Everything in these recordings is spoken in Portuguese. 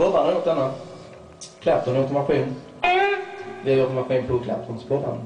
Bollarna är något annat. Clapton är automaskin. Vi har automaskin på Claptons bollar.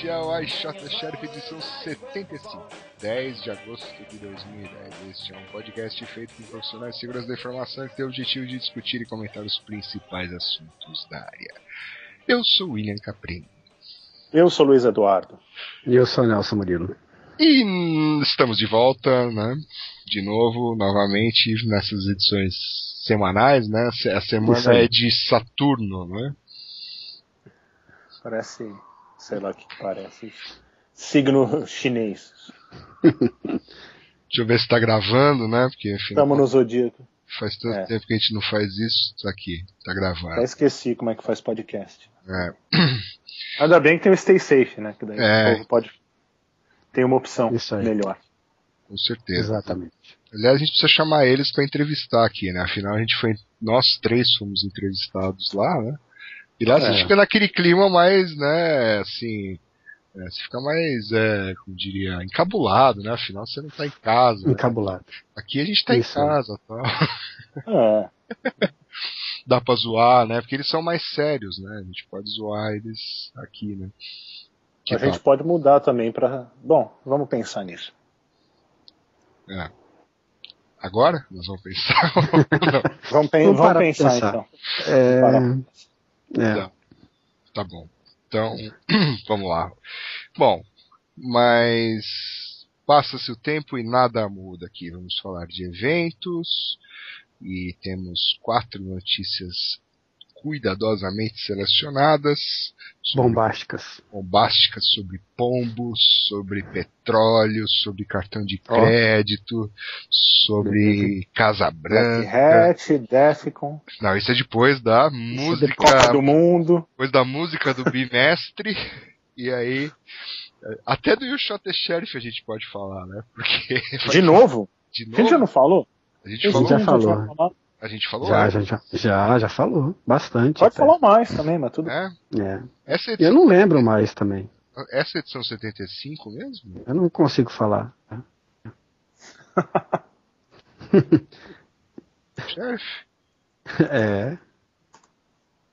Este é o iShot Sheriff edição 75, 10 de agosto de 2010. Este é um podcast feito por profissionais de segurança da informação que tem o objetivo de discutir e comentar os principais assuntos da área. Eu sou William Caprini. Eu sou Luiz Eduardo. E eu sou Nelson Murilo. E estamos de volta, né? De novo, novamente, nessas edições semanais, né? A semana é de Saturno, né? Parece, sei lá o que parece. Signo chinês. Deixa eu ver se tá gravando, né? Porque afinal, Estamos no zodíaco. faz tanto É. tempo que a gente não faz isso. Tá aqui, tá gravando. Já esqueci como é que faz podcast. É. Ainda bem que tem o Stay Safe, né? Que daí É. o povo pode. Tem uma opção Isso aí. melhor. Com certeza. Exatamente. Aliás, a gente precisa chamar eles pra entrevistar aqui, né? Afinal, a gente foi. Nós três fomos entrevistados lá, né? E lá você É. fica naquele clima mais, né? Assim. é, você fica mais, é, como diria, encabulado, né? Afinal, você não tá em casa. né? Encabulado. Aqui a gente tá Isso. em casa, tá? É. Dá pra zoar, né? Porque eles são mais sérios, né? A gente pode zoar eles aqui, né? Que a gente pode mudar também pra. Bom, vamos pensar nisso. É. Agora? Nós vamos pensar. Vamos, pen- Vamos vamos pensar, pensar. então. É, Para. É, Não. tá bom. Então, vamos lá. Bom, mas passa-se o tempo e nada muda aqui. Vamos falar de eventos e temos quatro notícias cuidadosamente selecionadas sobre bombásticas. bombásticas sobre pombos, sobre petróleo, sobre cartão de crédito, sobre Casa Branca. Hat, Defcon, Não, isso é depois da Copa música, do Mundo. depois da música do bimestre. e aí, até do You Shot the Sheriff a gente pode falar, né? Porque De novo? de A gente novo já não falou? a gente Esse falou, já não falou. A gente falou, Já, é, já, já, já, já falou. Bastante. Pode até. falar mais também, mas tudo né? É. Essa Eu edição, não lembro mais também. essa edição 75 mesmo? Eu não consigo falar. Sheriff? É,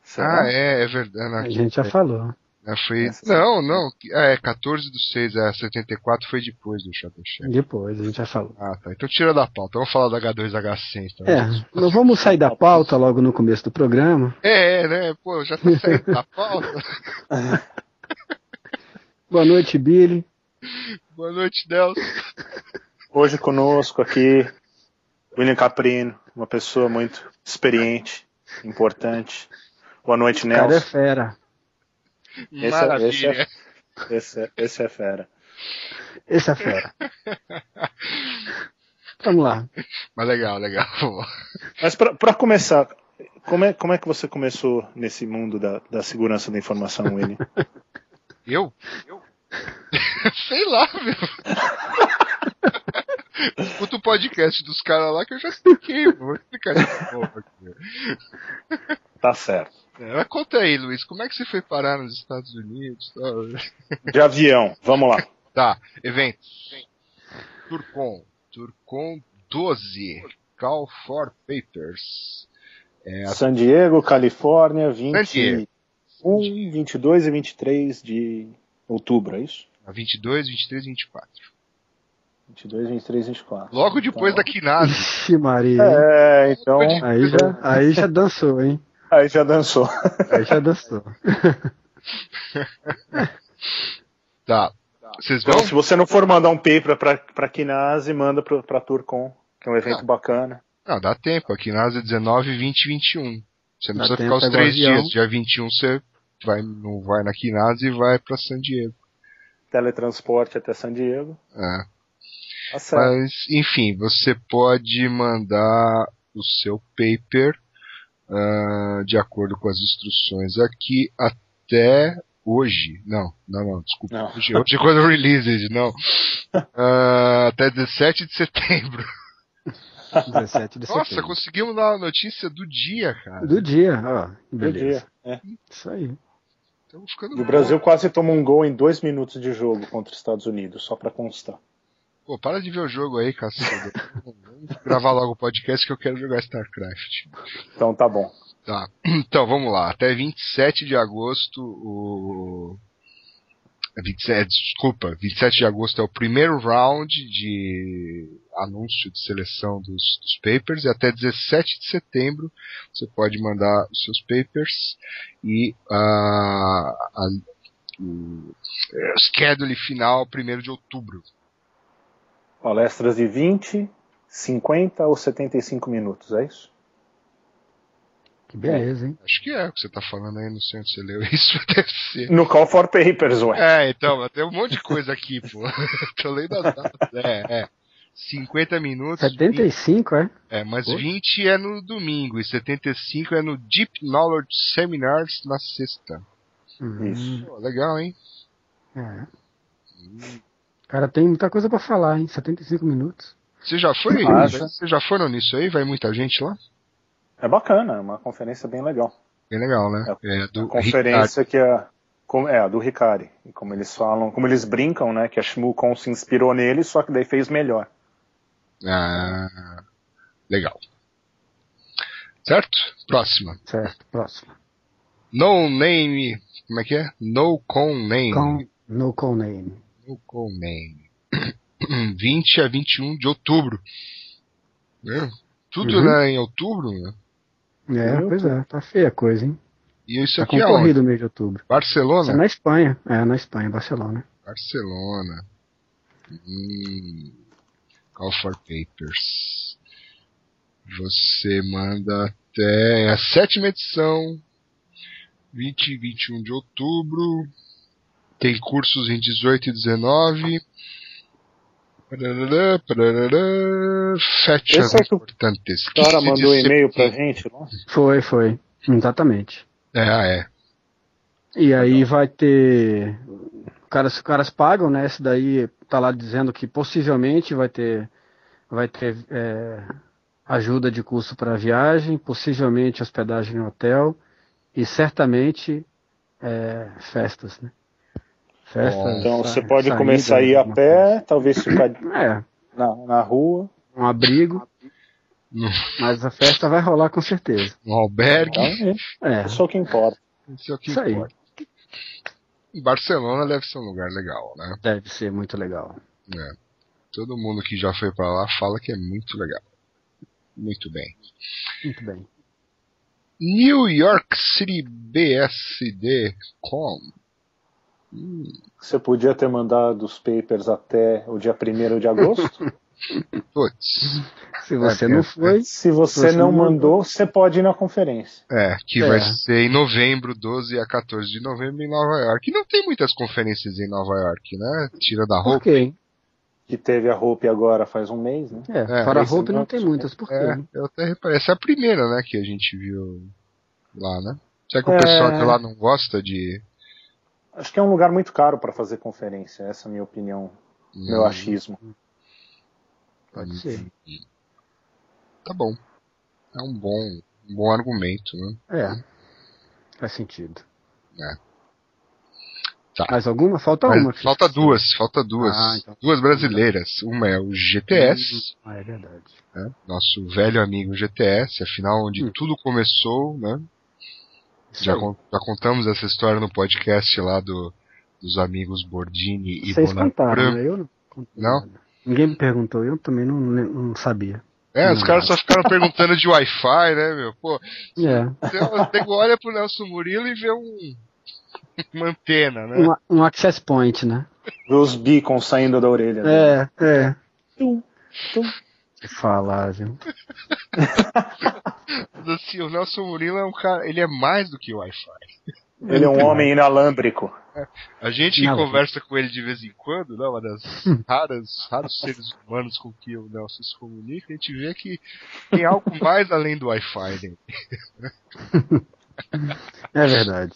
Será? Ah, é, é verdade. a gente já falou. É, foi... Não, não. É, 14 do 6, é, 74 foi depois do the Sheriff. Depois a gente já falou. Ah, tá. Então tira da pauta. Vamos falar da H2H100 então. É, não vamos sair da pauta logo no começo do programa. É, é, né? Pô, já tá saindo da pauta. Boa noite, Billy. Boa noite, Delcio. Hoje conosco aqui, William Caprino, uma pessoa muito experiente, importante. Boa noite, O cara é Nelson. fera. Esse é- Maravilha. esse é- Esse é, esse é fera. Esse é fera. Vamos lá. Mas legal, legal. Mas pra pra começar, como é, como é que você começou nesse mundo da, da segurança da informação, William? Eu? Eu? Sei lá, meu. Escuta o podcast dos caras lá que eu já expliquei. Vou explicar de novo aqui. Tá certo. É, mas conta aí, Luiz, como é que você foi parar nos Estados Unidos? De avião, vamos lá. Tá, eventos. Turcom. Turcom 12. Call for Papers. É, a San Diego, Califórnia, San Diego. 21, 22 e 23 de outubro, é isso? a 22, 23 e 24. 22, 23 e 24. Logo depois da Então- Kinase. Ixi, Maria. É, então. Aí já, aí já dançou, hein? Aí já dançou. Aí já dançou. Tá. Vocês vão? Então, se você não for mandar um paper pra, pra Kinase, manda pro, pra Turcom, que é um evento Ah. bacana. Não, dá tempo. Aqui na Ásia 19, 20 e 21. Você não Dá precisa ficar os três dias. Dia 21 você vai, não vai na Kinase e vai pra San Diego. Teletransporte até San Diego. É. Tá certo. Mas, enfim, você pode mandar o seu paper ah, de acordo com as instruções aqui até hoje. Não, não, não, desculpa. Não. Hoje, hoje é quando released, não. Ah, até 17 de setembro. 17 de Nossa, setembro. conseguimos dar a notícia do dia, cara. Do dia, ó. Do Beleza. dia. É. Isso aí. E o. Brasil quase toma um gol em dois minutos de jogo contra os Estados Unidos, só pra constar. Pô, para de ver o jogo aí, cacete. Vamos gravar logo o podcast que eu quero jogar StarCraft. Então tá bom. Tá. Então, vamos lá. Até 27 de agosto, o. 27, desculpa, 27 de agosto é o primeiro round de anúncio de seleção dos, dos papers e até 17 de setembro você pode mandar os seus papers e a, a, o o schedule final 1 de outubro. Palestras de 20, 50 ou 75 minutos, é isso? Que beleza, hein? Acho que é o que você tá falando aí, não sei onde você leu isso, deve ser. No Call for Papers, ué. É, então, tem um monte de coisa aqui, pô. Tô lendo as datas. É, é. 50 minutos. 75, é? É, mas Pô. 20 é no domingo e 75 é no Deep Knowledge Seminars na sexta. Hum, Isso. Pô, legal, hein? É. Cara, tem muita coisa pra falar, hein? 75 minutos. Você já foi? Acha? Você já foram nisso aí? Vai muita gente lá? É bacana, é uma conferência bem legal. Bem legal, né? É, do A conferência que é, é a do Ricari. E como eles falam, como eles brincam, né? Que a ShmooCon se inspirou nele, só que daí fez melhor. Ah, legal. Certo? Próxima. Certo, próximo. No Name. Como é que é? No Con Name. Com, no call name. No Con Name. 20 a 21 de outubro. Né? Tudo Uhum. né, em outubro, né? É, pois é, tá feia a coisa, hein? E isso Tá aqui é concorrido o mês de outubro. Isso é Barcelona? na Espanha. É, na Espanha, Barcelona. Barcelona. Hum. Call for Papers. Você manda até a sétima edição. 20 e 21 de outubro. Tem cursos em 18 e 19. Parará, parará, Fechas Esse é importantes. O cara 15 de mandou um e-mail pra gente lá. Foi, foi. Exatamente. É, ah, é. E aí vai ter. Caras, os caras pagam, né? Esse daí tá lá dizendo que possivelmente vai ter, vai ter é, ajuda de custo para viagem, possivelmente hospedagem em hotel e certamente é, festas, né? Festas. Então você pode saídas, começar a ir a pé, talvez ficar coisa. É, na, na rua. um abrigo, mas a festa vai rolar com certeza. no albergue. Então, é, É, isso é o que importa. Isso é o que isso aí. importa. Barcelona deve ser um lugar legal, né? Deve ser muito legal. É. Todo mundo que já foi pra lá fala que é muito legal. Muito bem. Muito bem. New York City BSD.com. Você podia ter mandado os papers até o dia 1 de agosto. putz. Se você É, não é, foi, Se você Você não não mandou, você pode ir na conferência. É, que É. vai ser em novembro, 12 a 14 de novembro em Nova York. E não tem muitas conferências em Nova York, né? Tira da por roupa. quê? hein? Que teve a Hope agora faz um mês, né? É, É, fora a roupa não não- tem muitas, por quê? É, eu até reparei. Essa é a primeira, né, que a gente viu lá, né? Será que o É. pessoal de lá não gosta de. Acho que é um lugar muito caro para fazer conferência, essa é a minha opinião, meu Hum, achismo. Pode ser. Tá bom. É um bom, um bom argumento, né? É. Faz sentido. É. Tá. Mais alguma? Falta Mas uma. falta duas, falta duas. Ah, então. Duas brasileiras. Uma é o GTS, Ah, é verdade. né? nosso velho amigo GTS, afinal, onde Hum. tudo começou, né? Já, já contamos essa história no podcast lá do, dos amigos Bordini e Vocês contaram, né? Eu não contei Não? nada. Ninguém me perguntou, eu também não, não sabia. É, os caras só ficaram perguntando de Wi-Fi, né, meu? Pô, É. você, você olha pro Nelson Murilo e vê um Uma antena, né? Um, um access point, né? Vê os beacons saindo da orelha. dele. É, é. Tum, tum. Que falar, viu? Mas assim, o Nelson Murilo é um cara, ele é mais do que Wi-Fi. Ele é um homem inalâmbrico. A gente Não. conversa com ele de vez em quando, né, uma das raras, raros seres humanos com que o Nelson se comunica, a gente vê que tem algo mais além do Wi-Fi, né? É verdade.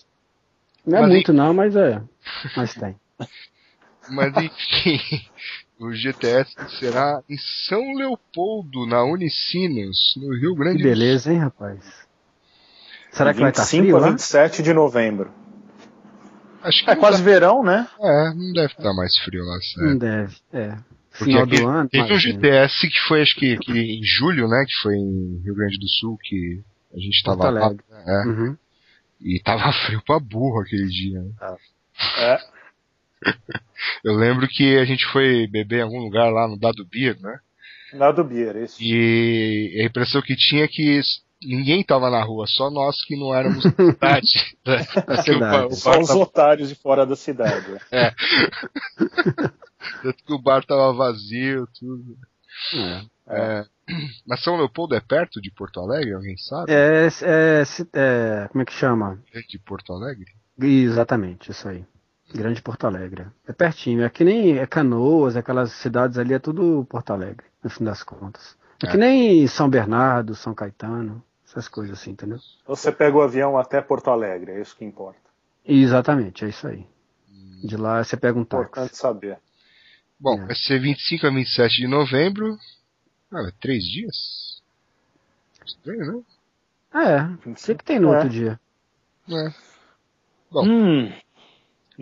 Não é Mas muito não, mas é. Mas tem. Mas enfim, o GTS será em São Leopoldo, na Unicinos, no Rio Que Grande do Sul. beleza, hein, rapaz? Será que vai estar 25 frio a lá? 27 de novembro. Acho que É não quase verão, né? é, não deve estar mais frio lá, Não sério. deve, é. Porque Final aqui do ano. teve um imagina. GTS que foi, acho que, que em julho, né? Que foi em Rio Grande do Sul, que a gente Porto tava lá. Alegre. É, Uhum. e tava frio pra burro aquele dia. né? É. Eu lembro que a gente foi beber em algum lugar lá no Dado Beer, né? Nada do Bier, isso. E a impressão que tinha é que ninguém tava na rua, só nós que não éramos da cidade. né? Da o bar- cidade. o Só bar os tava- otários de fora da cidade. é. Tanto que o bar tava vazio, tudo. É. É, Mas São Leopoldo é perto de Porto Alegre? Alguém sabe? É, é, se- é, como é que chama? De Porto Alegre? Exatamente, isso aí. Grande Porto Alegre. É pertinho. É que nem é Canoas, aquelas cidades ali, é tudo Porto Alegre, no fim das contas. É, É. que nem São Bernardo, São Caetano, essas coisas assim, entendeu? Você pega o avião até Porto Alegre, é isso que importa. Exatamente, é isso aí. De lá você pega um Importante táxi. saber. Bom, É. vai ser 25 a 27 de novembro. Ah, é três dias? Estranho, né? É, o que, que tem no É. outro dia? É. Bom. Hum.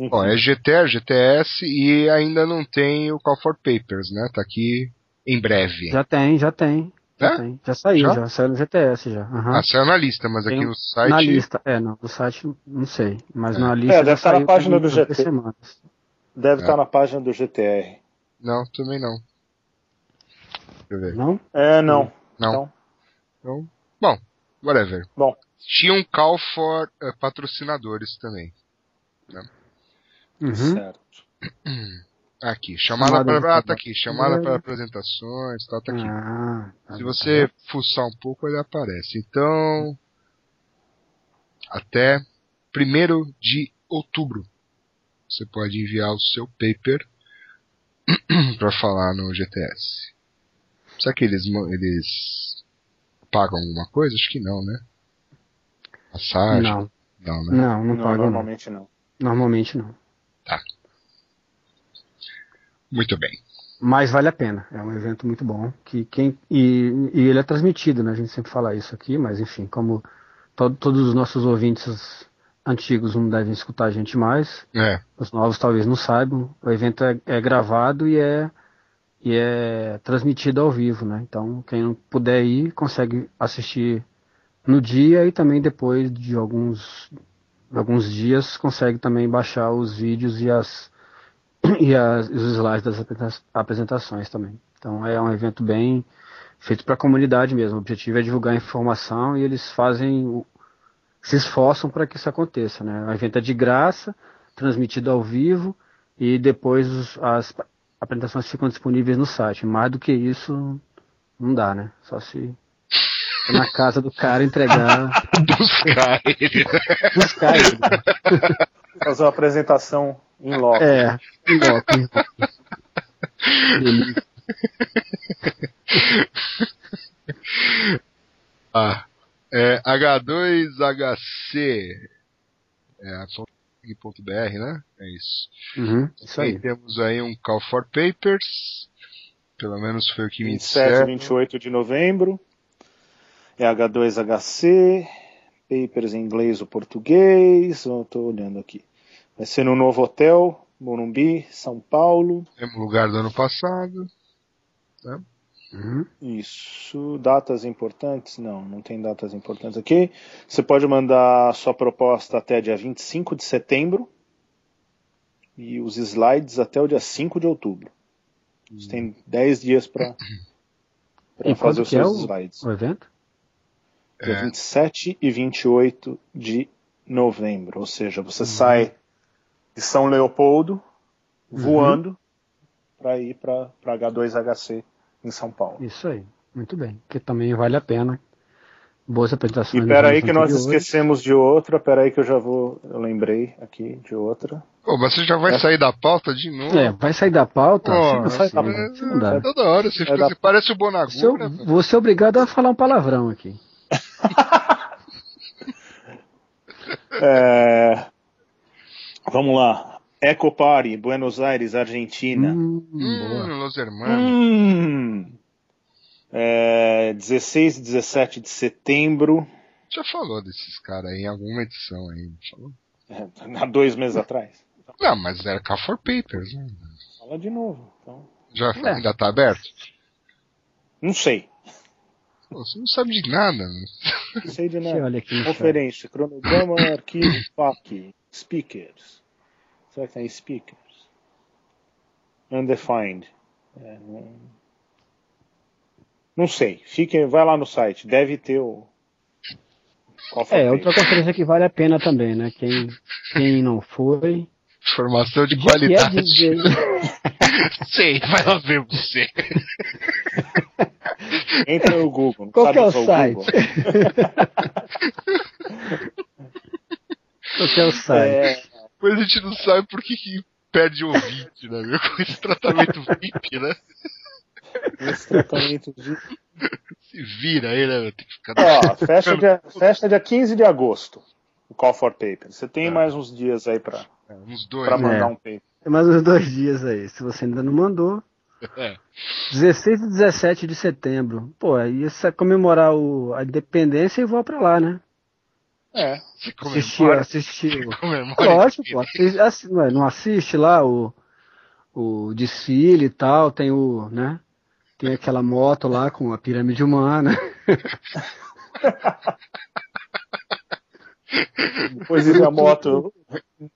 Bom, é GTR, GTS e ainda não tem o Call for Papers, né? Tá aqui em breve. Já tem, já tem. Já É? tem. Já saiu, Já? já, saiu no GTS já. aham. Ah, saiu na lista, mas aqui Tem no site. Na lista, é, não, no site não sei, mas É. na lista É, deve estar na página do duas GT. semanas. Deve É. estar na página do GTR. Não, também não. Deixa eu ver. Não? É, não. Não. Então, Então, bom, whatever. Bom. Tinha um call for eh, patrocinadores também. Uhum. certo. Aqui, chamada Chamada para. Ah, tá aqui, chamada É. para apresentações, tal, tá aqui. Ah, tá Se bom. você fuçar um pouco, ele aparece. Então, até 1 de outubro, você pode enviar o seu paper para falar no GTS. Será que eles, eles pagam alguma coisa? Acho que não, né? Passagem? Não, Não, né? não, não, Não, paga. não. normalmente não. Normalmente não. Muito bem. Mas vale a pena. É um evento muito bom. Que quem, e, e ele é transmitido, né? A gente sempre fala isso aqui, mas enfim, como to- todos os nossos ouvintes antigos não devem escutar a gente mais, É, os novos talvez não saibam, o evento é, é gravado e é, e é transmitido ao vivo, né? Então, quem não puder ir, consegue assistir no dia e também depois de alguns, alguns dias, consegue também baixar os vídeos e, as, e as, os slides das apresenta- apresentações também. Então, é um evento bem feito para a comunidade mesmo. O objetivo é divulgar informação e eles fazem se esforçam para que isso aconteça, né? O evento é de graça, transmitido ao vivo e depois os- as apresentações ficam disponíveis no site. Mais do que isso, não dá, né? Só se for na casa do cara entregar, buscar ele. buscar ele. Fazer uma apresentação em loco. É, em loco, em loco. Ah, é H2HC. É .br, né? É isso. Uhum, isso E aí. temos aí um Call for Papers. Pelo menos foi o que me 27 e disseram. 28 de novembro. É H2HC. Papers em inglês ou português. Eu tô olhando aqui. Vai ser no novo hotel, Morumbi, São Paulo. Mesmo lugar do ano passado. Uhum. Isso. Datas importantes? Não, não tem datas importantes aqui. Você pode mandar sua proposta até dia 25 de setembro. E os slides até o dia 5 de outubro. Você tem 10 dias para fazer os é seus o, slides. o evento? Dia É. 27 e 28 de novembro. Ou seja, você Uhum. sai de São Leopoldo, voando, para ir para H2HC em São Paulo. Isso aí, muito bem. Que também vale a pena. Boas apresentações. E peraí que nós esquecemos de outra, peraí que eu já vou, eu lembrei aqui de outra. Pô, mas você já vai é. sair da pauta de novo? É, vai sair da pauta? Pô, sair da pauta. Não dá. Toda hora, você, é fica, da... você parece o Bonagura. Você, né, você é obrigado a falar um palavrão aqui. é... Vamos lá. Eco Party, Buenos Aires, Argentina. Hum, hum Los Hermanos. Hum. É, 16 e 17 de setembro. Já falou desses caras aí em alguma edição aí, falou? É, há dois meses atrás. Não, mas era Call for Papers, né? Fala de novo. Então. Já é. ainda tá aberto? Não sei. Pô, você não sabe de nada. Né? Não sei de nada. Aqui, Conferência, cronograma, arquivo, PAC, speakers. Será que tem speakers? Undefined. É, não... não sei. Fique, vai lá no site. Deve ter o. É, outra conferência que vale a pena também, né? Quem, quem não foi. Informação de qualidade. É dizer... Sei, vai lá ver você. Entra no Google. Qual que é o site? Qual que é o site? Mas a gente não sabe por que, que perde ouvinte, né, meu? Com esse tratamento VIP, né? Esse tratamento VIP. Se vira aí, né? Tem que ficar. Ó, fecha dia, fecha dia 15 de agosto. O Call for Paper. Você tem é. mais uns dias aí pra, é, uns dois, pra mandar é. um paper. Tem mais uns dois dias aí. Se você ainda não mandou. É. 16 e 17 de setembro. Pô, aí é comemorar o, a independência e vou pra lá, né? É. Assistir, assistir. Lógico, pô. Assiste, não assiste lá o, o desfile e tal, tem o, né? Tem aquela moto lá com a pirâmide humana. Depois de a moto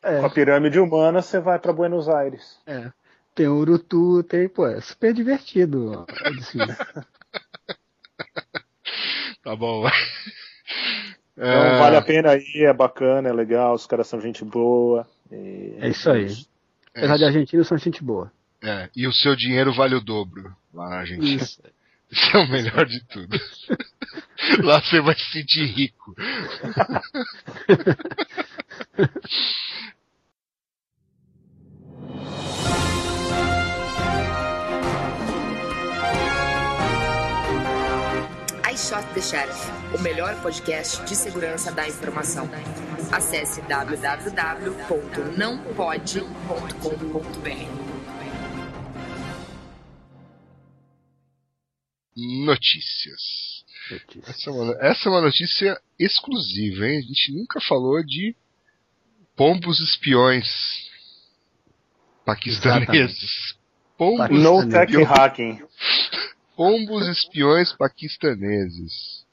é. com a pirâmide humana, você vai para Buenos Aires. É. Tem o Urutu, tem, pô, é super divertido. tá bom. Então é... vale a pena ir, é bacana, é legal, os caras são gente boa. E... É isso aí. É Apesar é de argentinos são gente boa. É, e o seu dinheiro vale o dobro lá na Argentina. Isso. Isso é o melhor de tudo. lá você vai se sentir rico. Shot the Sheriff, o melhor podcast de segurança da informação. Acesse www.nãopode.com.br. Notícias. Notícias. Essa, é uma, essa é uma notícia exclusiva, hein? A gente nunca falou de pombos espiões paquistaneses. Pombos no tech hacking. Pombos espiões paquistaneses.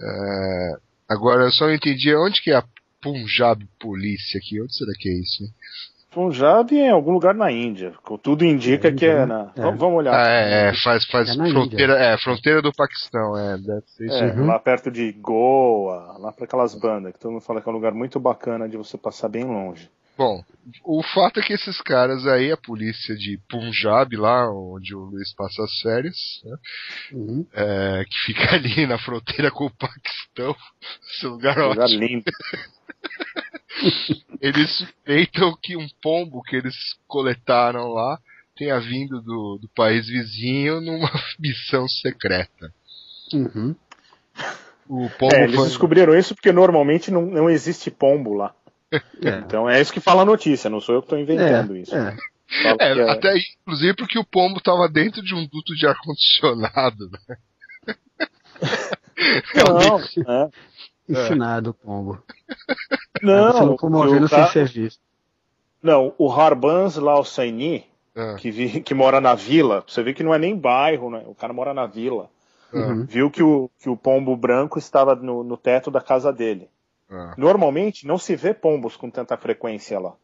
É, agora, eu só não entendi onde que é a Punjab Polícia aqui. Onde será que é isso? Hein? Punjab é em algum lugar na Índia. Tudo indica é, que é na. É. Vamos olhar. Ah, é, é, faz, faz é fronteira, é, fronteira do Paquistão, é, deve ser isso. É, uhum. Lá perto de Goa, lá para aquelas bandas, que todo mundo fala que é um lugar muito bacana de você passar bem longe. Bom, o fato é que esses caras aí, a polícia de Punjab, lá onde o Luiz passa as férias, né, uhum. é, que fica ali na fronteira com o Paquistão, esse lugar, lugar ótimo. lindo. eles suspeitam que um pombo que eles coletaram lá tenha vindo do, do país vizinho numa missão secreta. Uhum. O pombo é, eles foi... descobriram isso porque normalmente não, não existe pombo lá. É. Então é isso que fala a notícia, não sou eu que estou inventando é, isso. É. É, é, até inclusive porque o pombo estava dentro de um duto de ar-condicionado, né? Não, é. Ensinado o pombo. Não, comovendo sem serviço. Não, o Harbans lá, o Saini, é. que, vi, que mora na vila, você vê que não é nem bairro, né? O cara mora na vila. Uhum. Viu que o, que o pombo branco estava no, no teto da casa dele. Ah. Normalmente não se vê pombos com tanta frequência lá.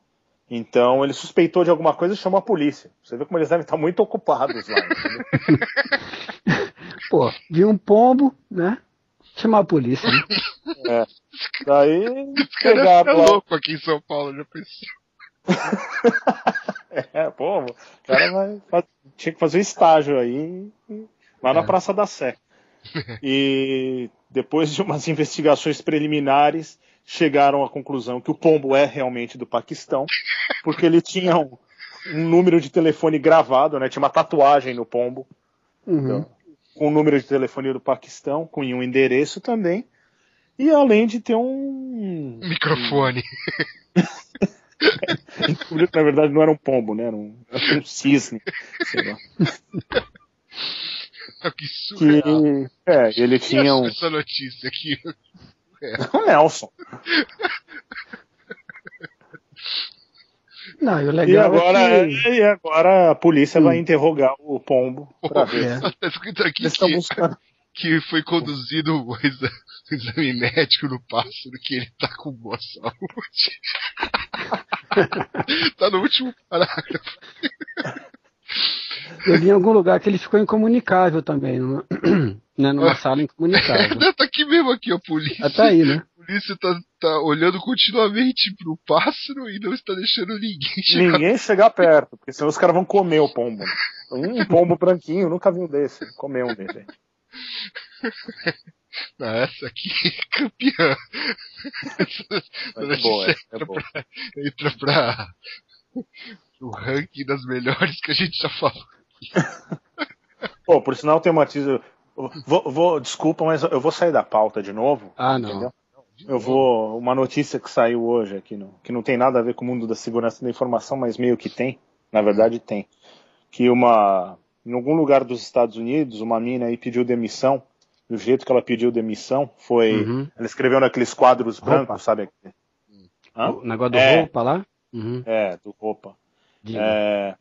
Então ele suspeitou de alguma coisa e chamou a polícia. Você vê como eles devem estar muito ocupados lá. Pô, viu um pombo, né? Chamar a polícia. Né? É. Daí. Esse cara é louco aqui em São Paulo, já pensou. é, pô, o cara vai, tinha que fazer estágio aí lá na é. Praça da Sé. E depois de umas investigações preliminares, chegaram à conclusão que o pombo é realmente do Paquistão, porque ele tinha um, um número de telefone gravado, né? Tinha uma tatuagem no pombo. Uhum. Então, com o número de telefone do Paquistão, com um endereço também. E além de ter um. Microfone. Na verdade não era um pombo, né? Era um, era um cisne. Sei lá. que surreal. Que, é, ele tinha um. Essa notícia aqui. É. O Nelson. Não, e o legal e agora, é que... e agora a polícia hum. vai interrogar o pombo pra ver. Tá escrito aqui que, que foi conduzido o exame médico no pássaro que ele tá com boa saúde. tá no último parágrafo. Eu li em algum lugar que ele ficou incomunicável também, numa, né, numa sala incomunicável. tá aqui mesmo aqui, a polícia. Ah, tá aí, né? polícia tá, tá olhando continuamente pro pássaro e não está deixando ninguém chegar. Ninguém chegar perto, porque senão os caras vão comer o pombo. Um pombo branquinho, nunca vi um desse. Comer um desse. Não, essa aqui é campeã. é boa, é boa. Pra, entra pra o ranking das melhores que a gente já falou. Pô, por sinal tem uma teaser. Vou, vou, desculpa, mas eu vou sair da pauta de novo. Ah, não. Entendeu? Eu vou. Uma notícia que saiu hoje aqui, no, que não tem nada a ver com o mundo da segurança da informação, mas meio que tem. Na verdade, tem. Que uma. Em algum lugar dos Estados Unidos, uma mina aí pediu demissão. Do jeito que ela pediu demissão, foi. Uhum. Ela escreveu naqueles quadros roupa. brancos, sabe? Hã? O negócio do é, roupa lá? Uhum. É, do roupa. É,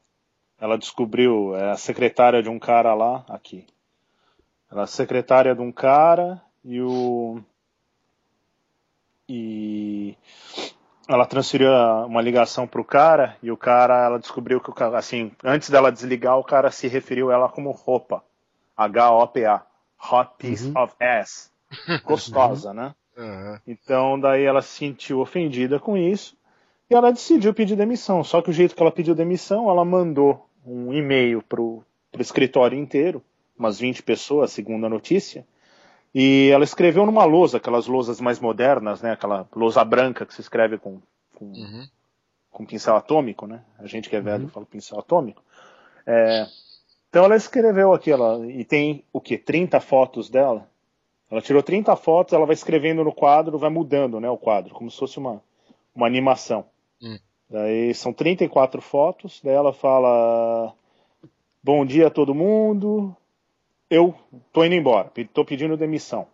ela descobriu, é a secretária de um cara lá, aqui. Ela é secretária de um cara e o e ela transferiu uma ligação para o cara e o cara, ela descobriu que o cara, assim, antes dela desligar, o cara se referiu a ela como roupa. H-O-P-A. Hot piece uhum. of ass. Gostosa, né? Uhum. Então, daí ela se sentiu ofendida com isso e ela decidiu pedir demissão. Só que o jeito que ela pediu demissão, ela mandou um e-mail pro, pro escritório inteiro, umas 20 pessoas, segundo a notícia, e ela escreveu numa lousa, aquelas lousas mais modernas, né? Aquela lousa branca que se escreve com, com, uhum. com pincel atômico, né? A gente que é velho uhum. fala pincel atômico. É, então ela escreveu aqui, ela, e tem o que? 30 fotos dela. Ela tirou 30 fotos, ela vai escrevendo no quadro, vai mudando, né? O quadro, como se fosse uma, uma animação. Daí são 34 fotos, daí ela fala: Bom dia a todo mundo, eu tô indo embora, tô pedindo demissão.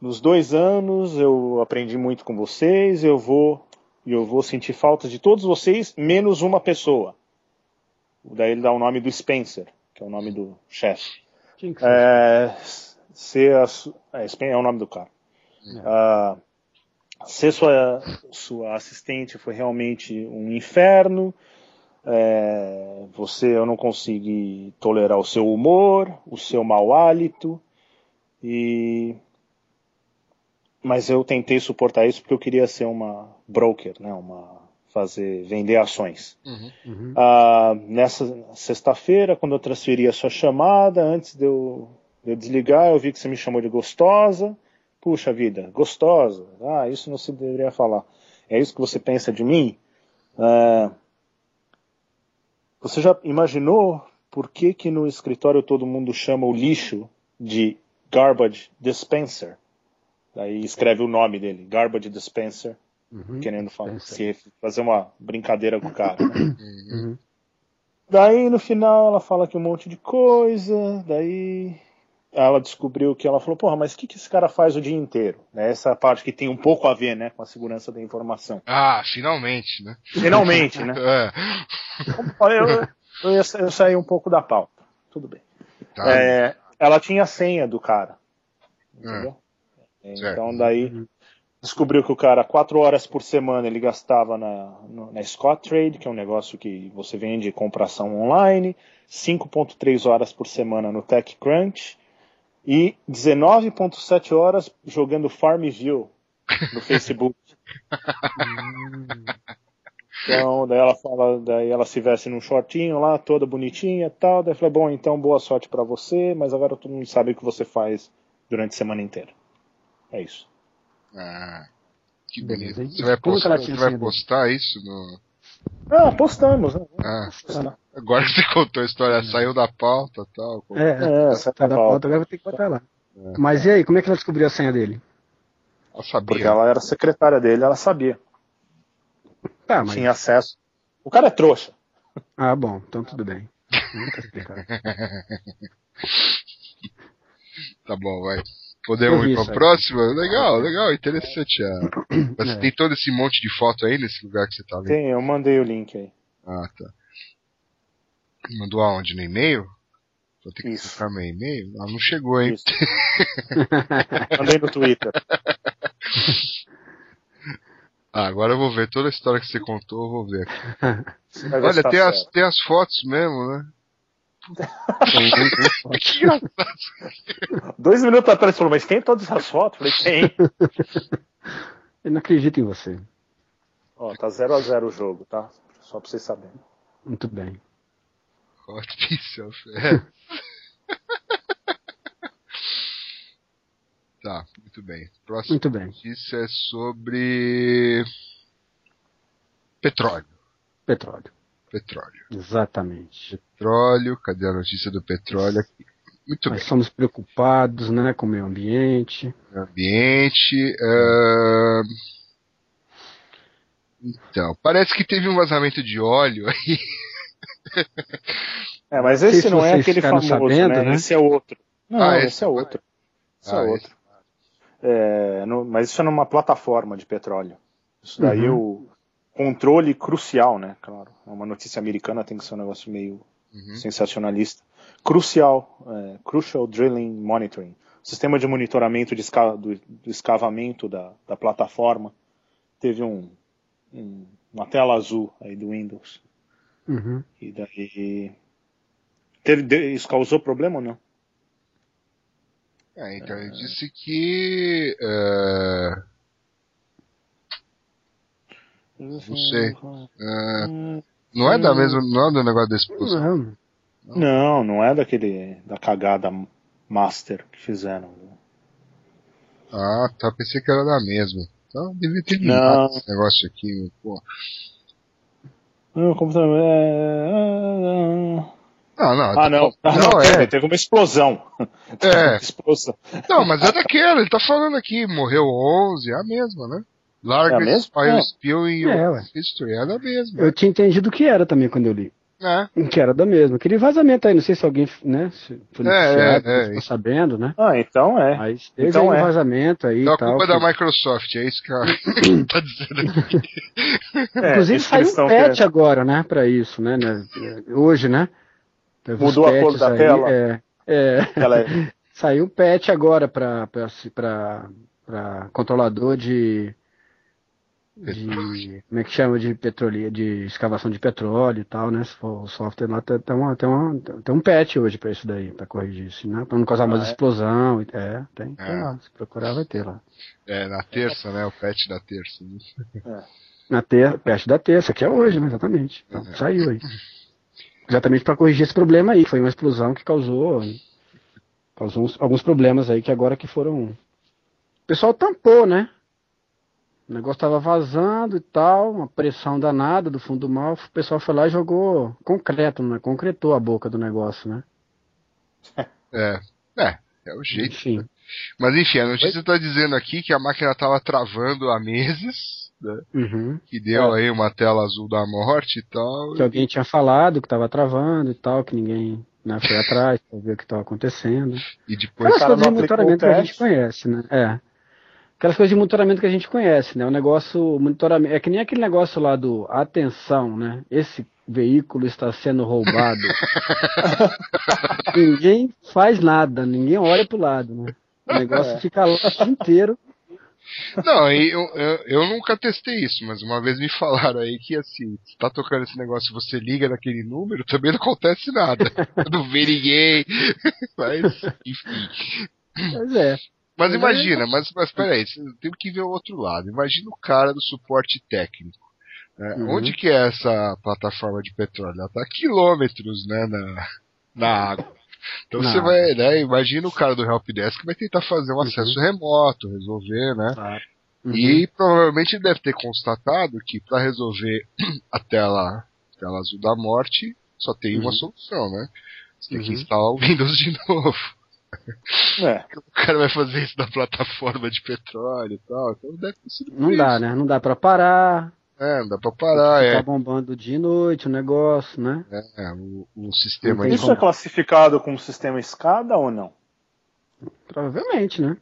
Nos dois anos eu aprendi muito com vocês, eu vou eu vou sentir falta de todos vocês, menos uma pessoa. Daí ele dá o nome do Spencer, que é o nome do chefe. É, é, é o nome do cara. É. Uh, ser sua, sua assistente foi realmente um inferno. É, você, eu não consegui tolerar o seu humor, o seu mau hálito, e mas eu tentei suportar isso porque eu queria ser uma broker, né, uma fazer vender ações. Uhum, uhum. Ah, nessa sexta-feira, quando eu transferi a sua chamada, antes de eu, de eu, desligar, eu vi que você me chamou de gostosa. Puxa vida, gostosa. Ah, isso não se deveria falar. É isso que você pensa de mim? Ah, você já imaginou por que, que no escritório todo mundo chama o lixo de garbage dispenser? Daí escreve o nome dele, garbage dispenser, uhum, querendo falar, se, fazer uma brincadeira com o cara. Né? Uhum. Daí no final ela fala que um monte de coisa, daí ela descobriu que ela falou, porra, mas o que, que esse cara faz o dia inteiro? Né? Essa parte que tem um pouco a ver, né, com a segurança da informação. Ah, finalmente, né? Finalmente, né? é. eu, eu, eu saí um pouco da pauta. Tudo bem. Tá. É, ela tinha a senha do cara. Entendeu? É. Então daí descobriu que o cara, quatro horas por semana, ele gastava na, na Scott Trade, que é um negócio que você vende compração online, 5.3 horas por semana no TechCrunch, e 19.7 horas jogando Farmville no Facebook. Então, daí ela fala, daí ela se veste num shortinho lá, toda bonitinha e tal. Daí fala, bom, então boa sorte pra você, mas agora todo mundo sabe o que você faz durante a semana inteira. É isso. Ah, que Beleza? Você vai postar, você vai postar isso no. Ah, postamos, né? Ah, agora que você contou a história, saiu da pauta e tal. É, É, é da a pauta, pauta. agora vai ter que botar lá. Mas e aí, como é que ela descobriu a senha dele? Eu sabia. Porque ela era secretária dele, ela sabia. Tá, mas. Tinha acesso. O cara é trouxa. Ah, bom, então tudo bem. Não. Tá bom, vai. Podemos ir pra próxima? Legal, legal, interessante. ah. Mas É. tem todo esse monte de foto aí nesse lugar que você tá vendo? Tem, eu mandei o link aí. Ah, tá. Mandou aonde? No e-mail? Vou ter que Isso. colocar meu e-mail? Ah, não chegou, hein? Mandei no Twitter. Ah, agora eu vou ver toda a história que você contou, eu vou ver. Olha, tá tem as, tem as fotos mesmo, né? Dois minutos atrás ele falou, mas tem todas as fotos? Eu Falei, tem. Eu não acredito em você. Ó, tá 0x0 o jogo, tá? Só pra vocês saberem. Muito bem. Hot Piece of. Tá, muito bem. Próxima Muito bem. notícia é sobre petróleo. Petróleo. Petróleo. Exatamente. Petróleo, cadê a notícia do petróleo aqui? Muito Nós bem. somos preocupados, né, com o meio ambiente. Ambiente. ahn, Então, parece que teve um vazamento de óleo aí. É, mas esse se não é aquele famoso, sabendo, né? né? Esse é outro. Não, Ah, esse, esse- é outro. Esse Ah, é esse. outro. É, no- mas isso é numa plataforma de petróleo. Isso daí Uhum. o controle crucial, né? Claro, é uma notícia americana, tem que ser um negócio meio Uhum. sensacionalista. Crucial, é, Crucial Drilling Monitoring. Sistema de monitoramento de esca- do, do escavamento da, da plataforma. Teve um, um- uma tela azul aí do Windows. Uhum. E daí. Teve, isso causou problema ou não? É, então ele disse que. é, Não sei. é, não é da mesma. Não é do negócio da explosão. Não, Não, não é daquele. da cagada master que fizeram. Ah, tá. Pensei que era da mesma. Então devia ter Não. esse negócio aqui. Pô. Não, computador. É... Não, não. Ah, não. Ah, Não, não, é. teve, uma explosão. É. uma explosão. Não, mas é daquela, ele tá falando aqui, morreu 11, é a mesma, né? É a Largest mesma? oil É. spill in É, ué. history, é da mesma. Eu tinha entendido que era também quando eu li. É, Que era da mesma. Aquele vazamento aí, não sei se alguém, né, se foi É, é, é, ficou sabendo, né? Ah, então é. Mas teve Então um é. vazamento aí então a culpa é da que- Microsoft, é isso que ela tá dizendo aqui. É, Inclusive que saiu um patch agora, né, pra isso, né, né, hoje, né? Teve Mudou a cor da aí, tela? É, é, Ela é- saiu um patch agora pra, pra, pra, pra controlador de, de, como é que chama, de petróleo, de escavação de petróleo e tal, né, o software lá, tem, tem, uma, tem, uma, tem um patch hoje pra isso daí, pra corrigir isso, né, pra não causar mais Ah, é? explosão, é, tem, tem É. lá, se procurar vai ter lá. É, na terça, né? O patch da terça. né? Na ter, patch da terça, que é hoje, né, exatamente, então, Uhum. saiu aí. Exatamente para corrigir esse problema aí, foi uma explosão que causou, causou uns- alguns problemas aí que agora que foram. O pessoal tampou, né? O negócio tava vazando e tal, uma pressão danada do fundo do mar, o pessoal foi lá e jogou concreto, né? Concretou a boca do negócio, né? É, é, é o jeito. Enfim. Mas enfim, a notícia tá dizendo aqui que a máquina tava travando há meses, né? Uhum. Que deu aí uma tela azul da morte e tal. Que alguém tinha falado que tava travando e tal, que ninguém né, foi atrás pra ver o que tava acontecendo. E depois. Aquelas coisas o que a gente conhece, né? É. Aquelas coisas de monitoramento que a gente conhece, né? O negócio, monitoramento, é que nem aquele negócio lá do atenção, né? Esse veículo está sendo roubado. ninguém faz nada, ninguém olha pro lado, né? O negócio É. fica lá o dia inteiro. Não, eu, eu, eu nunca testei isso, mas uma vez me falaram aí que assim, se tá tocando esse negócio você liga naquele número, também não acontece nada. não vê ninguém. Mas, enfim. Mas é. Mas imagina, mas, mas peraí, tem que ver o outro lado. Imagina o cara do suporte técnico. É, Uhum. Onde que é essa plataforma de petróleo? Ela tá a quilômetros, né, na, na água. Então Na você vai, né, imagina o cara do Helpdesk que vai tentar fazer um Uhum. acesso remoto, resolver, né? Uhum. E provavelmente ele deve ter constatado que para resolver a tela, tela azul da morte, só tem uma Uhum. solução, né? Você tem que Uhum. instalar o Windows de novo. É. O cara vai fazer isso na plataforma de petróleo e tal. Então deve ter sido Não dá, isso. né? Não dá pra parar. É, não dá pra parar, é. bombando de noite o negócio, né? É, o, o sistema Não tem de Isso é classificado como sistema escada ou não? Provavelmente, né?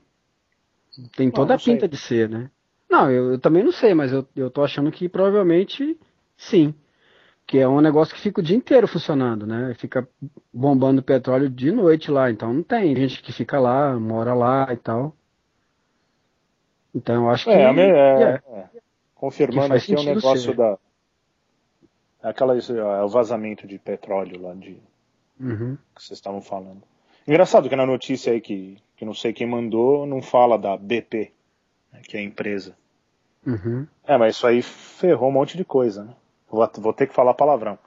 Tem toda não a pinta sei. de ser, né? Não, eu, eu também não sei, mas eu, eu tô achando que provavelmente sim. Que é um negócio que fica o dia inteiro funcionando, né? Fica bombando petróleo de noite lá. Então não tem gente que fica lá, mora lá e tal. Então eu acho que. É, me- é, é. é. Confirmando Que aqui é o negócio ser. da. Aquela, é o vazamento de petróleo lá de, Uhum. que vocês estavam falando. Engraçado que na notícia aí que, que não sei quem mandou, não fala da BP, né, que é a empresa. Uhum. É, mas isso aí ferrou um monte de coisa, né? Vou, vou ter que falar palavrão.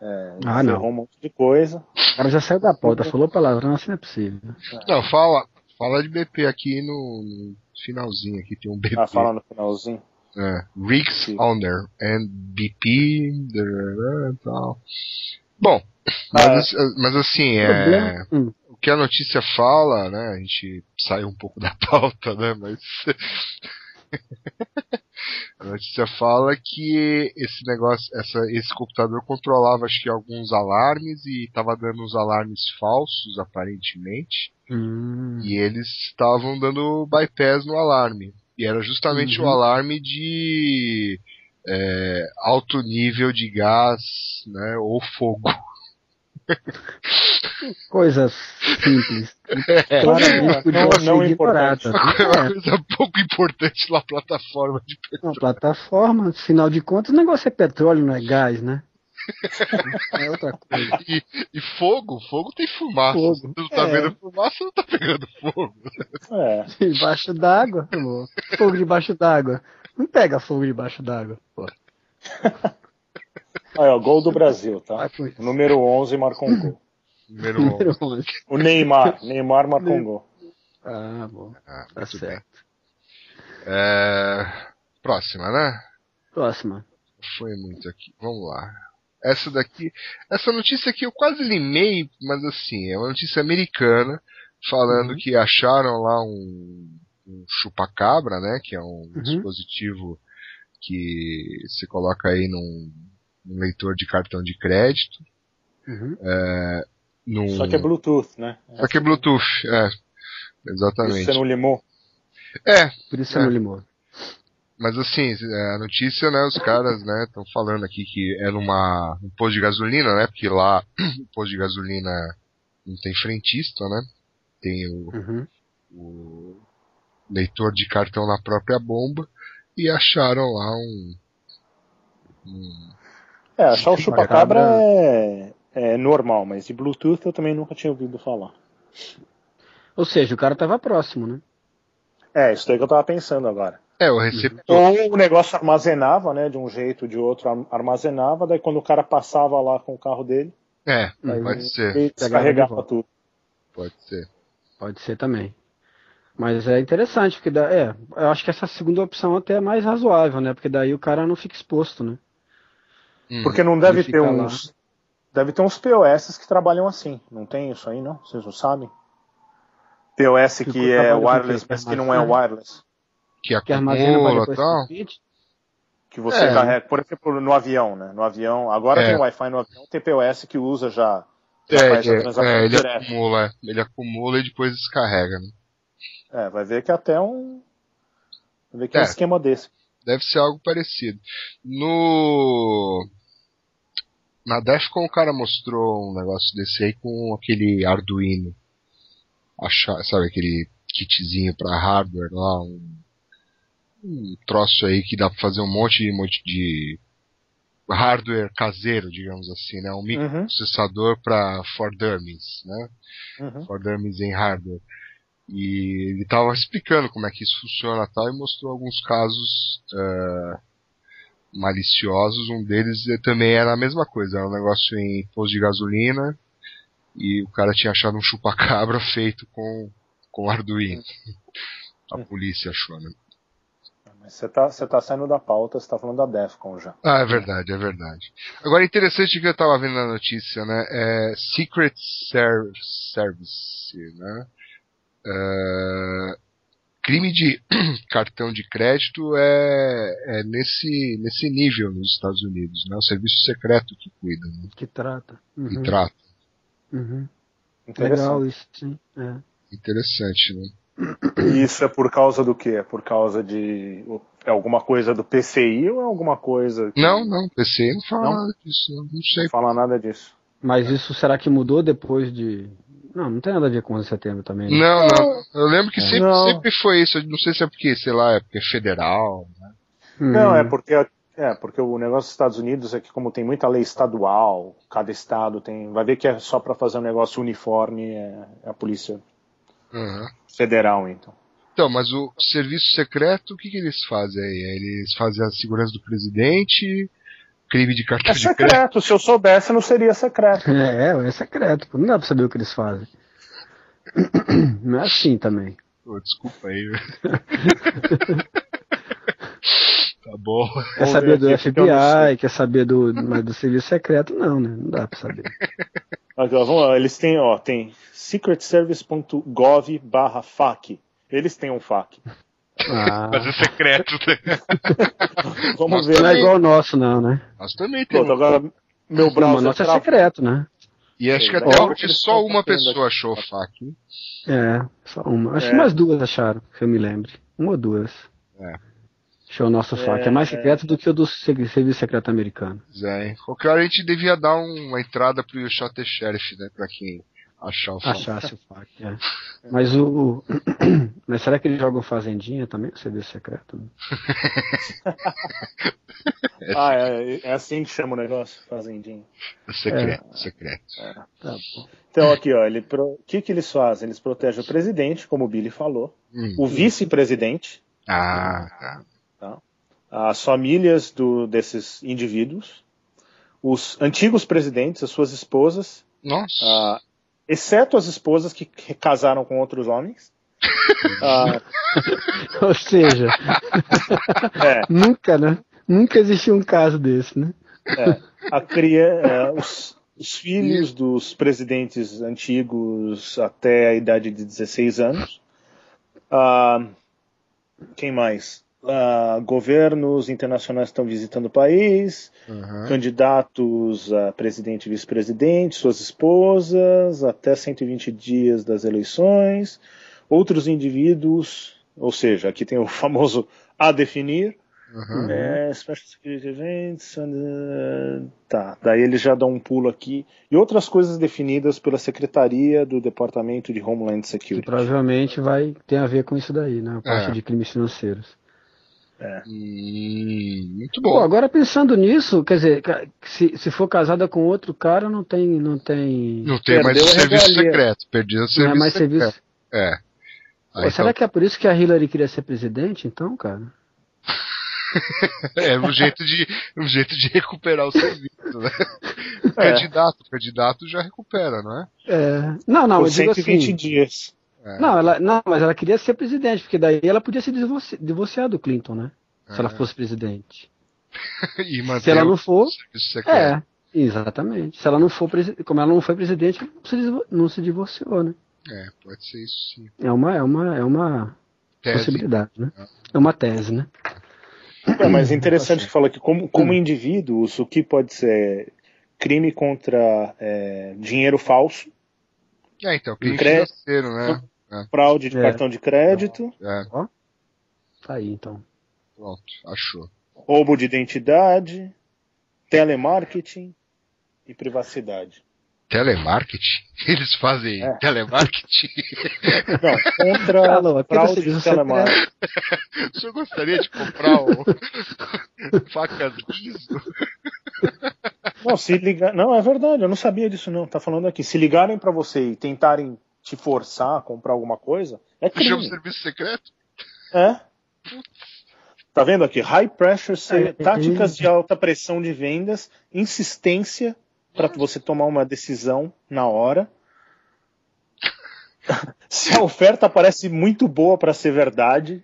É, Ah, não. um monte de coisa. O cara já saiu da pauta, falou palavrão, assim não é possível. Não, fala, fala de BP aqui no, no finalzinho aqui tem um BP. Ah, fala no finalzinho. É, Rigs Sim. Owner and BP e tal. Bom, mas, Ah, é. as- mas assim, é. Hum. o que a notícia fala, né? A gente saiu um pouco da pauta, né? Mas a notícia fala que esse negócio, essa, esse computador controlava acho que alguns alarmes e estava dando uns alarmes falsos aparentemente. Hum. E eles estavam dando bypass no alarme. E era justamente Uhum. o alarme de é, alto nível de gás, né, ou fogo. Coisas simples. É, Claramente podia não- ser não ignorada. é uma É, coisa pouco importante na plataforma de uma plataforma, afinal de contas, o negócio é petróleo, não é gás, né? É outra coisa. e, e fogo, fogo tem fumaça. Fogo. Se não tá É. vendo fumaça, não tá pegando fogo. É. Debaixo d'água. Fogo debaixo d'água. Não pega fogo debaixo d'água. pô. Aí, ó, gol do Brasil, tá? Número 11 marcou um gol. Número um. Número 11. O Neymar. Neymar marcou um gol. Ah, bom. Ah, Tá bem. certo. É, próxima, né? Próxima. Foi muito aqui. Vamos lá. Essa daqui. Essa notícia aqui eu quase limei, mas assim, é uma notícia americana falando Uhum. que acharam lá um, um chupacabra, né? Que é um Uhum. dispositivo que se coloca aí num, num leitor de cartão de crédito. Uhum. Num, Só que é Bluetooth, né? Só que é Bluetooth, é. Isso Exatamente. você não limou. É, Por isso você É. não limou. Mas assim, é, a notícia, né, os caras, né, estão falando aqui que é numa um posto de gasolina, né, porque lá o posto de gasolina não tem frentista, né, tem o, Uhum. o leitor de cartão na própria bomba e acharam lá um, um É, achar o Chupacabra- é, é normal, mas de Bluetooth eu também nunca tinha ouvido falar. Ou seja, o cara tava próximo, né? É, isso daí que eu tava pensando agora. é o receptor. Ou o negócio armazenava, né, de um jeito ou de outro ar- armazenava, daí quando o cara passava lá com o carro dele, É, pode ser, ele Pegava de descarregava tudo. pode ser. Pode ser também. Mas é interessante, porque dá, é, eu acho que essa segunda opção até é mais razoável, né? Porque daí o cara não fica exposto, né? Hum. Porque não deve ter fica lá. uns. Deve ter uns POS que trabalham assim. Não tem isso aí, não? Vocês não sabem? POS Que que é wireless, mas que não é wireless. que acumula e tal. Que você É. carrega, por exemplo, no avião, né? No avião. Agora É. tem Wi-Fi no avião, tem POS que usa já. já É, transação é, ele direto. acumula, é. ele acumula e depois descarrega, né? É, vai ver que até um. Vai ver que é um É. esquema desse. Deve ser algo parecido. No. Na Defcon o cara mostrou um negócio desse aí com aquele Arduino. Achar, sabe, aquele kitzinho pra hardware lá, um, um troço aí que dá pra fazer um monte de, monte de hardware caseiro, digamos assim, né? Um microprocessador pra for dummies, né? Uhum. for dummies em hardware. E ele estava explicando como é que isso funciona tal, e mostrou alguns casos eh, maliciosos. Um deles eh, também era a mesma coisa, era um negócio em posto de gasolina e o cara tinha achado um chupacabra feito com, com Arduino. A polícia achou, né? Mas você tá, você tá saindo da pauta, você tá falando da Defcon já. Ah, é verdade, é verdade. Agora, interessante que eu tava vendo na notícia, né? É Secret Ser Service, né? É, crime de cartão de crédito é, é, nesse, nesse nível nos Estados Unidos, né? O serviço secreto que cuida, né? Que trata. E Uhum. trata. Uhum. Legal isso, sim. É. Interessante, né? E isso é por causa do quê? É por causa de. É alguma coisa do PCI ou é alguma coisa. que- Não, não, PC não fala Não? nada disso, não, não sei. Não fala nada disso. Mas isso será que mudou depois de. Não, não tem nada a ver com 11 de setembro também. né? Não, não. Eu lembro que sempre, Não. sempre foi isso. Não sei se é porque, sei lá, é porque é federal. Né? Hum. Não, é porque, é porque o negócio dos Estados Unidos é que, como tem muita lei estadual, cada estado tem. Vai ver que é só para fazer um negócio uniforme, é, é a polícia Uhum. federal, então. Então, mas o serviço secreto, o que, que eles fazem aí? Eles fazem a segurança do presidente, crime de cartão É de crédito. secreto, se eu soubesse, não seria secreto. É, é secreto, pô. não dá pra saber o que eles fazem. Não é assim também. Pô, desculpa aí. tá bom. Quer saber do. FBI, quer saber do, mas do serviço secreto, não, né? Não dá pra saber. Aqui, ó, vamos lá, eles têm, ó, tem secretservice.gov barra FAQ. Eles têm um FAQ. Ah, Mas é secreto, né? Vamos Nossa, ver. não é né? igual o nosso, não, né? Nós também temos. agora meu Não, mas o browser nosso é secreto, né? E acho que Ó, até hoje só uma pessoa aqui. achou o FAQ. É, só uma. Acho É. que mais duas acharam, que eu me lembre. Uma ou duas. É. Achou o nosso FAQ. É mais secreto do que o do se- serviço secreto americano. É? Qualquer hora a gente devia dar um- uma entrada pro Shot Sheriff, né? Pra quem achar o. Achasse o FAQ, é. Mas o. o- Mas será que eles jogam Fazendinha também, o serviço secreto? Ah, é, é assim que chama o negócio? Fazendinha. Secreto, secreto. Tá bom. Então, aqui, ó, ele pro- o que, que eles fazem? Eles protegem o presidente, como o Billy falou, Hum. o vice-presidente, Ah, tá. as famílias do, desses indivíduos, os antigos presidentes, as suas esposas, Nossa. Exceto as esposas que que casaram com outros homens. Ah, Ou seja, é, nunca, né? Nunca existiu um caso desse, né? é, a cria, é, os, os filhos dos presidentes antigos até a idade de 16 anos. Ah, quem mais? Ah, governos internacionais estão visitando o país, Uhum. candidatos a presidente e vice-presidente, suas esposas, até 120 dias das eleições, outros indivíduos, ou seja, aqui tem o famoso a definir, Uhum. é, Special Security Events, and, uh, tá, daí eles já dão um pulo aqui, e outras coisas definidas pela Secretaria do Departamento de Homeland Que Security. provavelmente vai ter a ver com isso daí, né? A parte É. de crimes financeiros. Hum, muito Pô, bom. agora pensando nisso, quer dizer, se, se for casada com outro cara, não tem. Não tem. Não tem mais serviço regalia. secreto. Perdi o Não serviço é mais secreto. serviço. É. Pô, Aí, será que é por isso que a Hillary queria ser presidente, então, cara? então, é um jeito, de, um jeito de recuperar o serviço, né? O É. candidato, o candidato já recupera, não é? É... Não, não, Por eu digo 120 assim. dias. É. Não, ela, não, mas ela queria ser presidente, porque daí ela podia se divorci- divorciar do Clinton, né? Se ela É. fosse presidente. E Se ela não for, é, exatamente. Se ela não for como ela não foi presidente, não se, não se divorciou, né? É, pode ser isso sim. É uma, é uma, é uma Tese. possibilidade, né? É uma tese, né? É, mas é interessante que fala que como, como indivíduos, o que pode ser crime contra é, dinheiro falso, É, então, crime Crédito. financeiro, né? Fraude de É. cartão de crédito, É, Tá aí, então. pronto, achou. roubo de identidade, telemarketing e privacidade. Telemarketing? Eles fazem É. telemarketing? Não, contra Alô, aqui fraude de o telemarketing. O senhor gostaria de comprar um facas liso? Não, se ligar, não é verdade, eu não sabia disso não. Tá falando aqui, se ligarem pra você e tentarem te forçar a comprar alguma coisa, é Chama o crime. serviço secreto? É. Tá vendo aqui? High pressure, sale, táticas de alta pressão de vendas, insistência para você tomar uma decisão na hora. Se a oferta parece muito boa para ser verdade.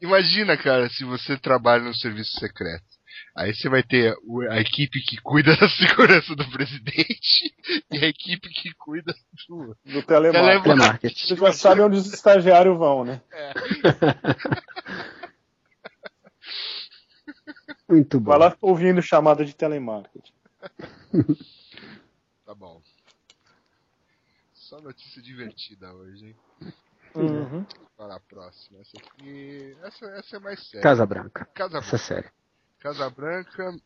Imagina, cara, se você trabalha no serviço secreto. Aí você vai ter a equipe que cuida da segurança do presidente e a equipe que cuida do, do telemarketing. telemarketing. Você já sabe onde os estagiários vão, né? É. Muito bom. Vai lá ouvindo chamada de telemarketing. tá bom. Só notícia divertida hoje, hein? Uhum. Para a próxima. Essa aqui. Essa, essa é mais séria. Casa Branca. Casa Branca. Essa é séria. Casa Branca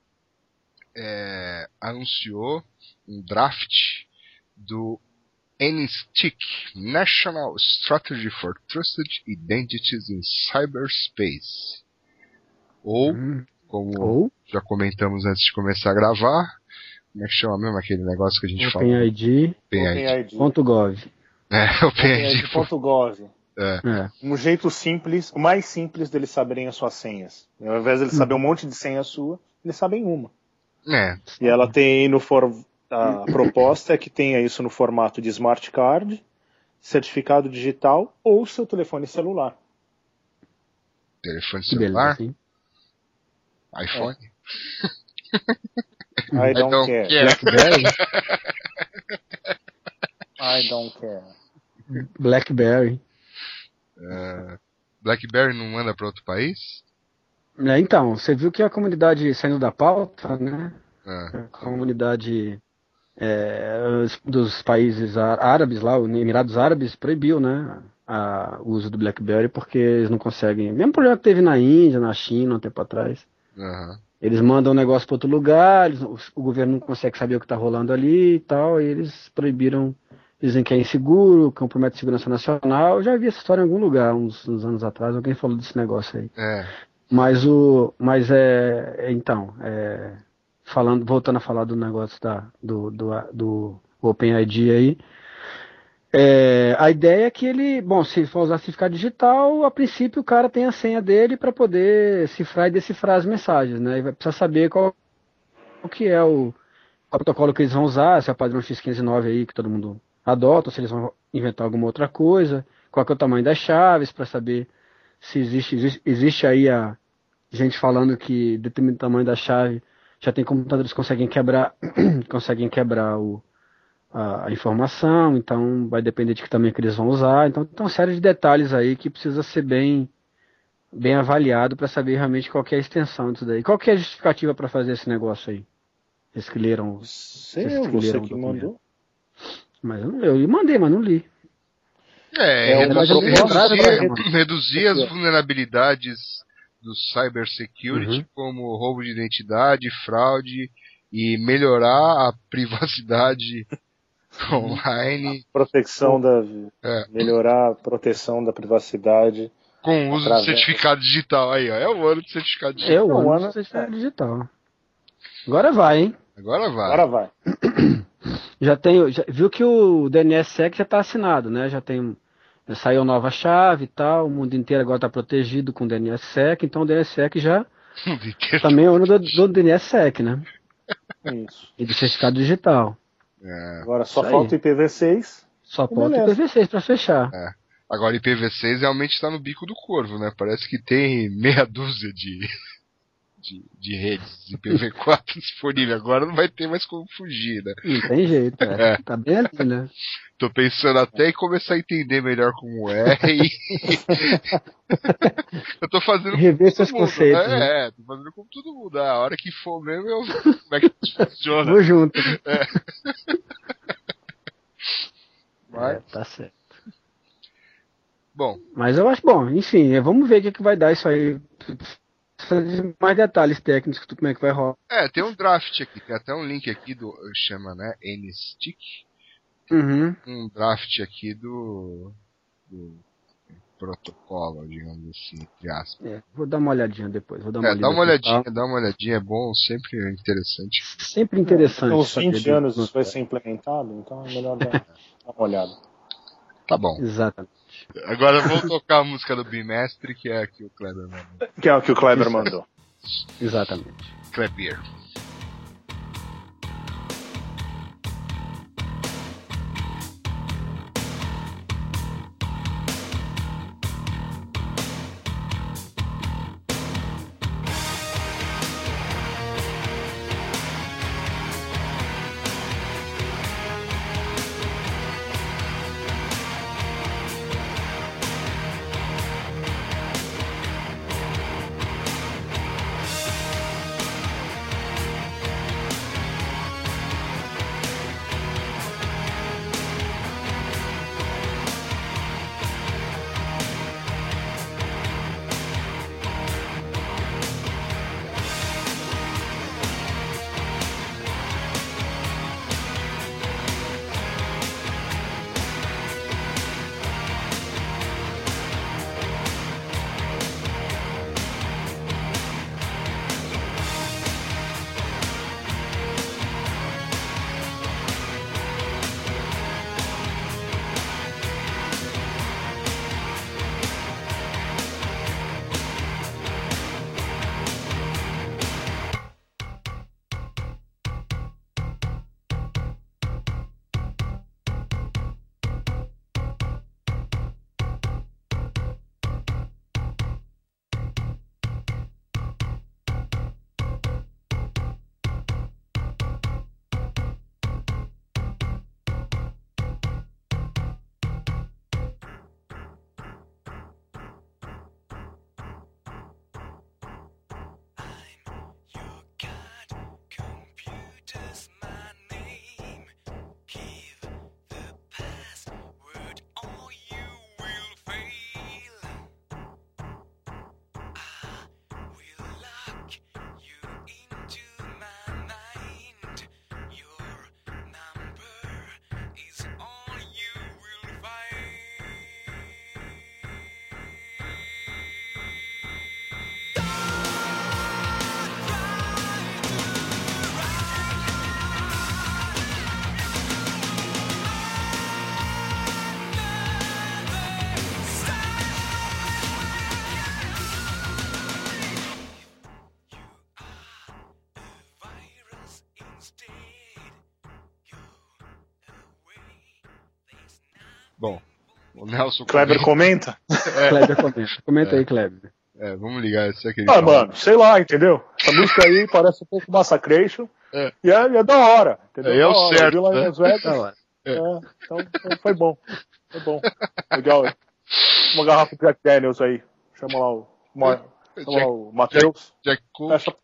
é, anunciou um draft do NSTIC National Strategy for Trusted Identities in Cyberspace. Ou, hum. como Ou? já comentamos antes de começar a gravar, como é que chama mesmo aquele negócio que a gente fala? OpenID. OpenID.gov. É, OpenID.gov. É. é. Um jeito simples, o mais simples deles saberem as suas senhas. Ao invés de eles saberem um monte de senha sua, eles sabem uma. É. E ela tem no for... a proposta é que tenha isso no formato de smart card, certificado digital ou seu telefone celular. Telefone celular? Beleza, iPhone? É. I, don't I don't care. care. Blackberry? I don't care. Blackberry. Uh, BlackBerry não manda para outro país? É, então, você viu que a comunidade saindo da pauta, né? É. A comunidade é, dos países árabes lá, os Emirados Árabes, proibiu, né? O uso do BlackBerry porque eles não conseguem. Mesmo problema que teve na Índia, na China, um tempo atrás. Uhum. Eles mandam o um negócio para outro lugar, eles, o governo não consegue saber o que está rolando ali e tal, e eles proibiram dizem que é inseguro, compromete a segurança nacional. Eu já vi essa história em algum lugar, uns, uns anos atrás, alguém falou desse negócio aí. É. Mas o. Mas é. é então, é, falando, voltando a falar do negócio da, do, do, do OpenID aí. É, a ideia é que ele, bom, se for usar certificado digital, a princípio o cara tem a senha dele para poder cifrar e decifrar as mensagens, né? E vai precisar saber qual, qual que é o, protocolo que eles vão usar, se é o padrão X159 aí que todo mundo adotam, se eles vão inventar alguma outra coisa, qual é o tamanho das chaves, para saber se existe, existe, existe aí a gente falando que determinado tamanho da chave já tem computadores que conseguem quebrar, conseguem quebrar o, a, a, informação, então vai depender de que tamanho que eles vão usar. Então tem uma série de detalhes aí que precisa ser bem bem avaliado para saber realmente qual é a extensão disso daí. Qual que é a justificativa para fazer esse negócio aí? Vocês que leram. Sei, você que mandou. Mas eu, eu mandei, mas não li. É, é reduzir, reduzir, reduzir as vulnerabilidades do cybersecurity, uhum. como roubo de identidade, fraude e melhorar a privacidade online. A proteção da. É. Melhorar a proteção da privacidade. Com o uso do certificado digital. Aí, ó. É o ano do certificado digital. É o ano do certificado digital. Agora vai, hein? Agora vai. Agora vai. Já tem, já, viu que o DNSSEC já está assinado, né? Já tem, já saiu nova chave e tal, o mundo inteiro agora está protegido com o DNSSEC, então o DNSSEC já também é o do, do DNSSEC, né? Isso. E do certificado digital. É. Agora só Isso falta o IPv6. Só falta o IPv6 para fechar. É. Agora IPv6 realmente está no bico do corvo, né? Parece que tem meia dúzia de de, de redes IPv4 disponível. Agora não vai ter mais como fugir, né? Não tem jeito, é. é. Tá bem ali, né? Tô pensando até em começar a entender melhor como é e. eu tô fazendo Rever seus mundo, conceitos. Né? Né? É, tô fazendo como todo mundo. Ah, a hora que for mesmo, eu. Como é que funciona? Vou junto. É. Mas... É, tá certo. Bom. Mas eu acho bom, enfim, vamos ver o que, que vai dar isso aí mais detalhes técnicos do como é que vai rolar. É, tem um draft aqui, tem até um link aqui do. chama, né? NSTIC. Uhum. Um draft aqui do. do protocolo, digamos assim, entre aspas. É, vou dar uma olhadinha depois. Vou dar uma é, dá uma olhadinha, dá uma olhadinha, é bom, sempre interessante. Sempre interessante. É, uns 20 anos isso vai ser implementado, então é melhor dar uma olhada. Tá bom. Exatamente. Agora vamos tocar a música do Bimestre, que é a que o Kleber mandou. Que é o que o Kleber mandou. Exatamente. Kleber. O Nelson. Kleber comenta? É, Kleber comenta. Comenta aí, Kleber. é, vamos ligar isso aqui. Ah, mano, sei lá, entendeu? Essa música aí parece um pouco Massacration. É. E é, é da hora. Entendeu? É, é o certo, lá né? Vegas. Hora. É, então então foi bom. Foi bom. Legal. Uma garrafa de Jack Daniels aí. Chama lá o, Ma- chama lá o Matheus. Jack Cook. Fecha,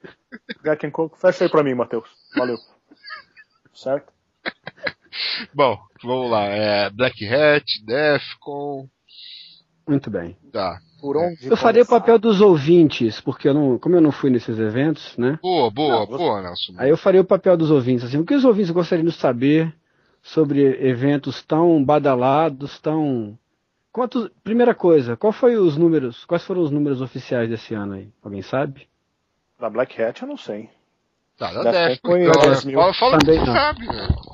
Jack and Coke. Fecha aí pra mim, Matheus. Valeu. Certo? Bom, vamos lá. É Black Hat, Defcon. Muito bem. Tá. Por onde Eu faria o papel dos ouvintes, porque eu não, como eu não fui nesses eventos, né? Boa, boa, Não, boa, Nelson. Aí eu faria o papel dos ouvintes, assim, o que os ouvintes gostariam de saber sobre eventos tão badalados, tão quantos, primeira coisa, qual foi os números, quais foram os números oficiais desse ano aí? Alguém sabe? Da Black Hat eu não sei. Tá, da Defcon Defcon. foi então, 10 mil. Fala, fala que sabe, velho.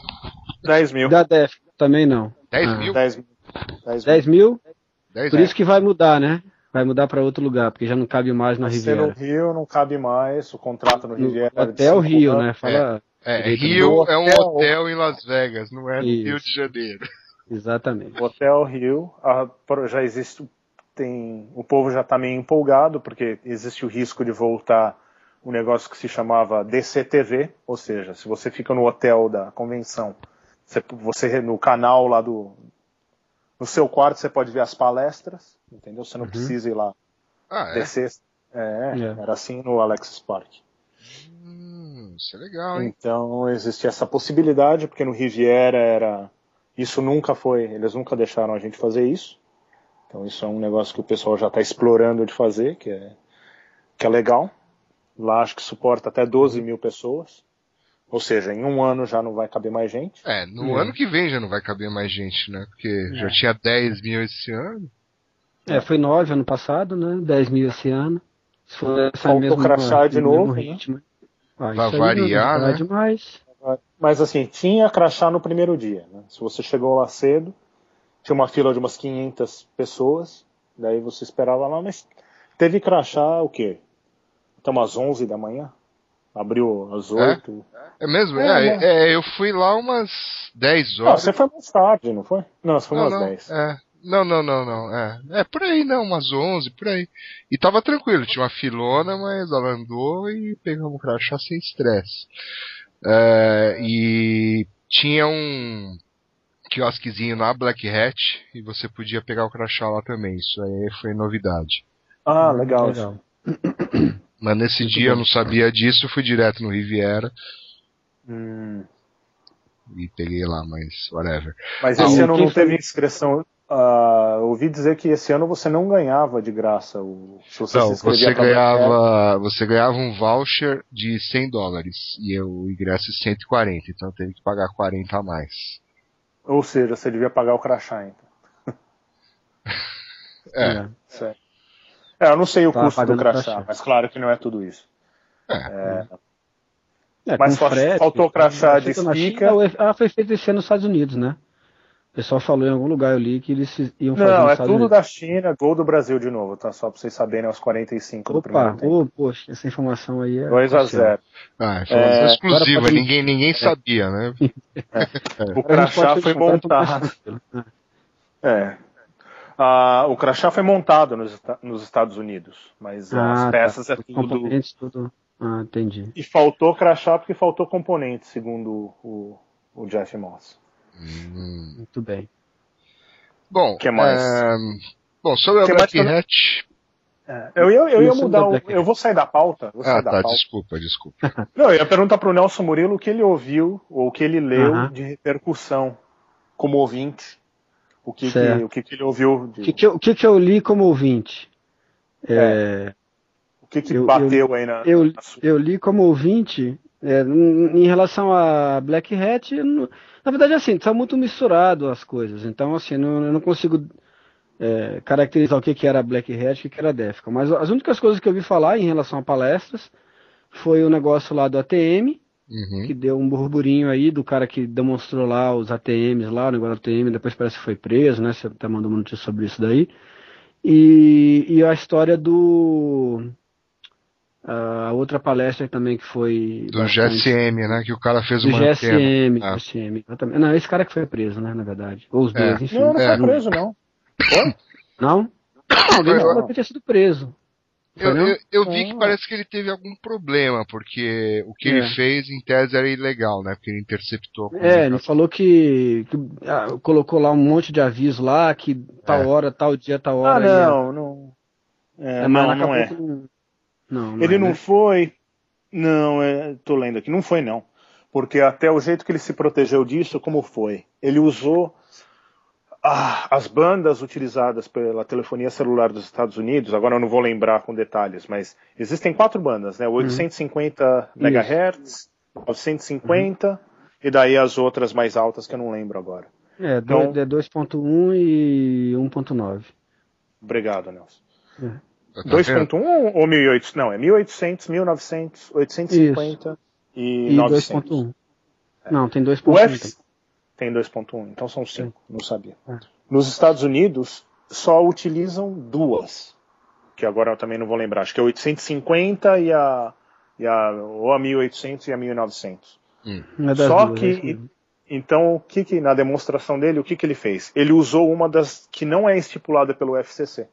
10 mil. Da DEF também não. 10 Ah. mil? 10 mil. 10 mil. 10 mil? 10 Por isso que vai mudar, né? Vai mudar para outro lugar, porque já não cabe mais na Você no Riviera. Rio não cabe mais, o contrato no No Riviera é Hotel cinco Rio, anos. né? Fala É, direito do- Rio é um hotel. em Las Vegas, não é no Isso. Rio de Janeiro. Exatamente. O Hotel Rio, a- já existe, tem, o povo já está meio empolgado, porque existe o risco de voltar um negócio que se chamava DCTV, ou seja, se você fica no hotel da convenção, você, você no canal lá do, no seu quarto você pode ver as palestras, entendeu? Você não Uhum. precisa ir lá Ah, é? descer. É, É. era assim no Alexis Park. Hum, isso é legal, hein? Então existe essa possibilidade, porque no Riviera era. Isso nunca foi. Eles nunca deixaram a gente fazer isso. Então isso é um negócio que o pessoal já está explorando de fazer, que é, que é legal. Lá acho que suporta até 12 mil pessoas. Ou seja, em um ano já não vai caber mais gente. É, no Hum. ano que vem já não vai caber mais gente, né? Porque já tinha 10 mil esse ano. É, foi 9 ano passado, né? 10 mil esse ano. Se for essa Faltou mesma, crachá de novo, né? ritmo. Ah, Vai isso aí variar, é né? demais. Mas assim, tinha crachá no primeiro dia. né? Se você chegou lá cedo, tinha uma fila de umas 500 pessoas, daí você esperava lá, mas teve crachá o quê? Até umas 11 da manhã? Abriu às 8. É mesmo? É, É, é, eu fui lá umas 10 Não, horas. você foi mais tarde, não foi? Não, você foi não, umas não, 10. é. Não, não, não, não. É, é por aí, não, umas 11, por aí. E tava tranquilo, tinha uma filona, mas ela andou e pegamos o crachá sem estresse. É, e tinha um quiosquezinho na Black Hat e você podia pegar o crachá lá também. Isso aí foi novidade. Ah, legal. Legal. Mas nesse dia eu não sabia disso, fui direto no Riviera Hum, e peguei lá, mas whatever. Mas Ah, esse o ano não foi- teve inscrição. Ah, ouvi dizer que esse ano você não ganhava de graça o se você se Não, inscrevia você ganhava, você ganhava um voucher de 100 dólares e o ingresso de 140, então eu teve que pagar 40 a mais. Ou seja, você devia pagar o crachá, então. É. Certo. É, eu não sei o Tava custo do crachá, crachá. mas claro que não é tudo isso. É, Mas com fa- faltou crachá de. China, ela foi feita esse ano nos Estados Unidos, né? O pessoal falou em algum lugar eu li que eles iam fazer Não, nos é Estados tudo Unidos. da China, gol do Brasil de novo, tá? Só pra vocês saberem aos 45 do Opa, primeiro tempo. ô, poxa, essa informação aí é. 2 a 0 Ah, informação É, exclusiva, agora pode- ninguém, ninguém sabia, né? O crachá foi montado. É. Ah, o crachá foi montado nos, nos Estados Unidos, mas as Ah, peças tá. é tudo. componentes, tudo. Ah, entendi. E faltou crachá porque faltou componente, segundo o, o Jeff Moss. Hum. Muito bem. Bom, Que mais? é, bom, sobre a Black mais eu- Hat. Eu ia, eu ia mudar. da o- eu vou sair da pauta. Vou sair Ah, da tá, pauta. desculpa, desculpa. Não, eu ia perguntar pro Nelson Murilo o que ele ouviu ou o que ele leu Aham. de repercussão como ouvinte. O que, que, o que, que ele ouviu, de- O que, que eu, o que, que eu li como ouvinte? É, o que, que eu- bateu aí na, eu, na sua. eu li como ouvinte, é, em relação a Black Hat, eu não- na verdade, assim, está muito misturado as coisas. Então, assim, não, eu não consigo é, caracterizar o que, que era Black Hat e o que, que era Defcon. Mas as únicas coisas que eu vi falar em relação a palestras foi o negócio lá do ATM, Uhum. que deu um burburinho aí do cara que demonstrou lá os ATMs lá, o negócio do ATM, depois parece que foi preso, né? Você até mandou uma notícia sobre isso daí. E, e a história do. A outra palestra também que foi. Do bastante- GSM, né? Que o cara fez Do uma. GSM, Ah. GSM, exatamente. Não, esse cara que foi preso, né? Na verdade. Ou os É. dois, enfim. Não, não É. foi preso, não. Não? Não, alguém Foi- falou que tinha sido preso. Eu, eu, eu vi que Ah. parece que ele teve algum problema, porque o que É. ele fez em tese era ilegal, né? Porque ele interceptou a É, ele falou que, que, ah, colocou lá um monte de aviso lá, que tal É. hora, tal dia, tal Ah, hora. ia- não, não. É, É, mas não, não é. que não- Não, não Ele é, não né? foi. Não, é, tô lendo aqui. Não foi, não. Porque até o jeito que ele se protegeu disso, como foi? Ele usou ah, as bandas utilizadas pela telefonia celular dos Estados Unidos. Agora eu não vou lembrar com detalhes, mas existem quatro bandas, né? 850 MHz, 950 e daí as outras mais altas que eu não lembro agora. É, Então- é 2.1 e 1.9. Obrigado, Nelson. Tá vendo? 2.1 ou 1800? Não, é 1800, 1900, 850 e, E 900. 2.1. Não, tem O 2.1. F tem 2.1, então são 5, não sabia. É. Nos Estados Unidos, só utilizam duas, que agora eu também não vou lembrar, acho que é a 850 e a, e a ou a 1800 e a 1900. Não é Só duas, que- é. Então, o que, que na demonstração dele, o que, que ele fez? Ele usou uma das que não é estipulada pelo FCC.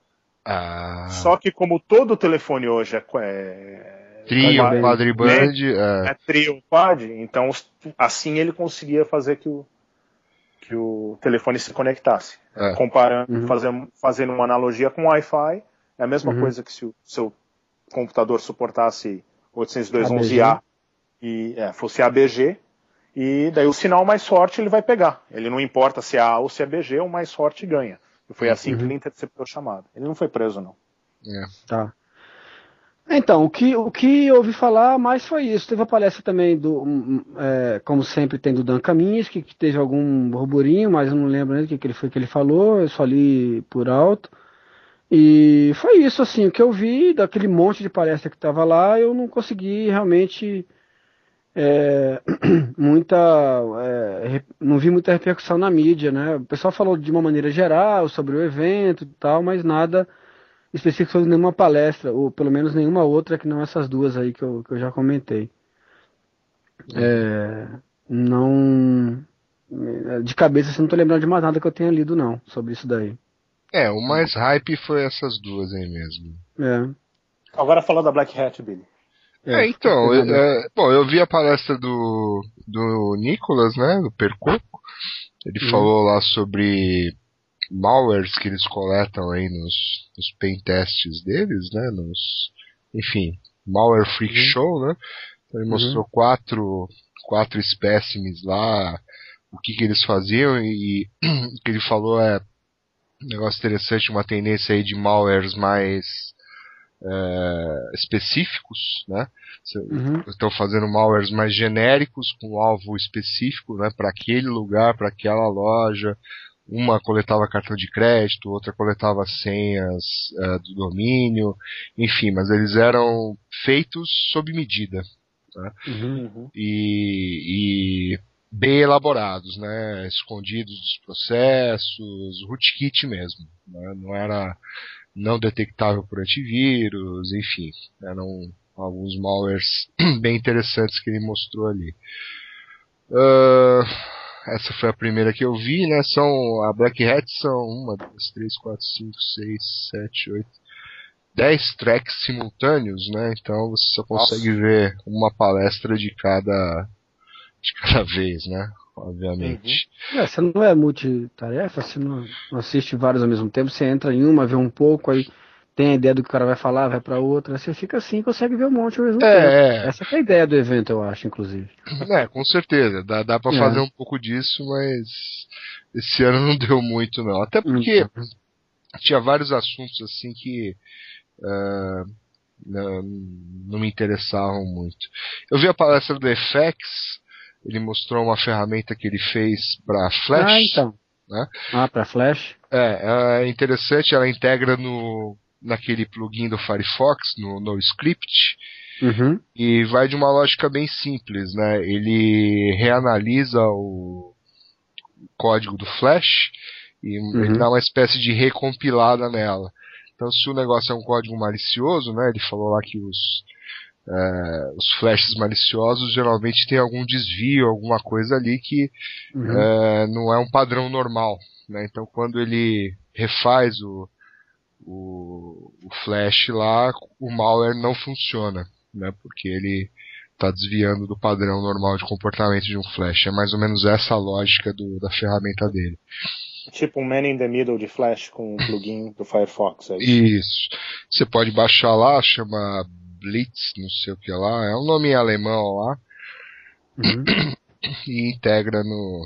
Ah, Só que como todo telefone hoje é, é trio, Quadriband. quadriband, é, é trio quad, então assim ele conseguia fazer que o, que o telefone se conectasse. É. Comparando, Uhum. fazendo, fazendo uma analogia com Wi-Fi, é a mesma Uhum. coisa que se o seu computador suportasse 802.11a e é, fosse ABG, e daí o sinal mais forte ele vai pegar. Ele não importa se é A ou se é BG, o mais forte ganha. E foi assim que Uhum. ele interceptou a chamada. Ele não foi preso, não. é. Tá. Então, o que, o que eu ouvi falar mais foi isso. Teve a palestra também do, é, como sempre, tem do Dan Kaminsky, que teve algum burburinho, mas eu não lembro nem o que, que ele foi que ele falou, eu só li por alto. E foi isso, assim, o que eu vi daquele monte de palestra que estava lá, eu não consegui realmente é, muita. É, não vi muita repercussão na mídia, né? O pessoal falou de uma maneira geral sobre o evento e tal, mas nada específico sobre nenhuma palestra, ou pelo menos nenhuma outra que não essas duas aí que eu, que eu já comentei. É, não. De cabeça, assim, não tô lembrando de mais nada que eu tenha lido, não, sobre isso daí. É, o mais hype foi essas duas aí mesmo. É. Agora falando da Black Hat, Billy. É, então, eu, é, bom, eu vi a palestra do, do Nicolas, né, do Percoco. Ele Uhum. falou lá sobre malwares que eles coletam aí nos, nos pen tests deles, né, nos, enfim, Malware Freak Uhum. Show, né. Então ele mostrou quatro, quatro espécimes lá, o que que eles faziam e o que ele falou é um negócio interessante, uma tendência aí de malwares mais eh, específicos, né? Uhum. Estão fazendo malwares mais genéricos com alvo específico, né? Para aquele lugar, para aquela loja. Uma coletava cartão de crédito, outra coletava senhas eh, do domínio, enfim, mas eles eram feitos sob medida Uhum. Uhum. e, e bem elaborados, né? Escondidos dos processos, rootkit mesmo. né? Não era não detectável por antivírus, enfim, eram alguns malwares bem interessantes que ele mostrou ali. Ah, essa foi a primeira que eu vi, né? São a Black Hat são uma, duas, três, quatro, cinco, seis, sete, oito, dez tracks simultâneos, né? Então você só consegue ver uma palestra de cada de cada vez, né? Obviamente. É, você não é multitarefa, você não, não assiste vários ao mesmo tempo, você entra em uma, vê um pouco, aí tem a ideia do que o cara vai falar, vai pra outra, você fica assim e consegue ver um monte ao mesmo tempo. É, é, Essa é a ideia do evento, eu acho, inclusive. é, com certeza. Dá, dá pra É. fazer um pouco disso, mas esse ano não deu muito, não. Até porque tinha vários assuntos assim que ah, não, não me interessavam muito. Eu vi a palestra do FX, ele mostrou uma ferramenta que ele fez para Flash. Ah, então. né? Ah, pra Flash? É, é interessante, ela integra no naquele plugin do Firefox, no, no script, Uhum. e vai de uma lógica bem simples, né? Ele reanalisa o código do Flash e ele dá uma espécie de recompilada nela. Então, se o negócio é um código malicioso, né? Ele falou lá que os eh, os flashes maliciosos geralmente tem algum desvio, alguma coisa ali que Uhum. é, não é um padrão normal. Né? Então, quando ele refaz o, o, o flash lá, o malware não funciona, né? porque ele está desviando do padrão normal de comportamento de um flash. É mais ou menos essa a lógica do, da ferramenta dele. Tipo um man in the middle de Flash com um plugin do Firefox. É isso? Isso. Você pode baixar lá, chama Blitz, não sei o que lá, é um nome em alemão lá, Uhum. e integra no,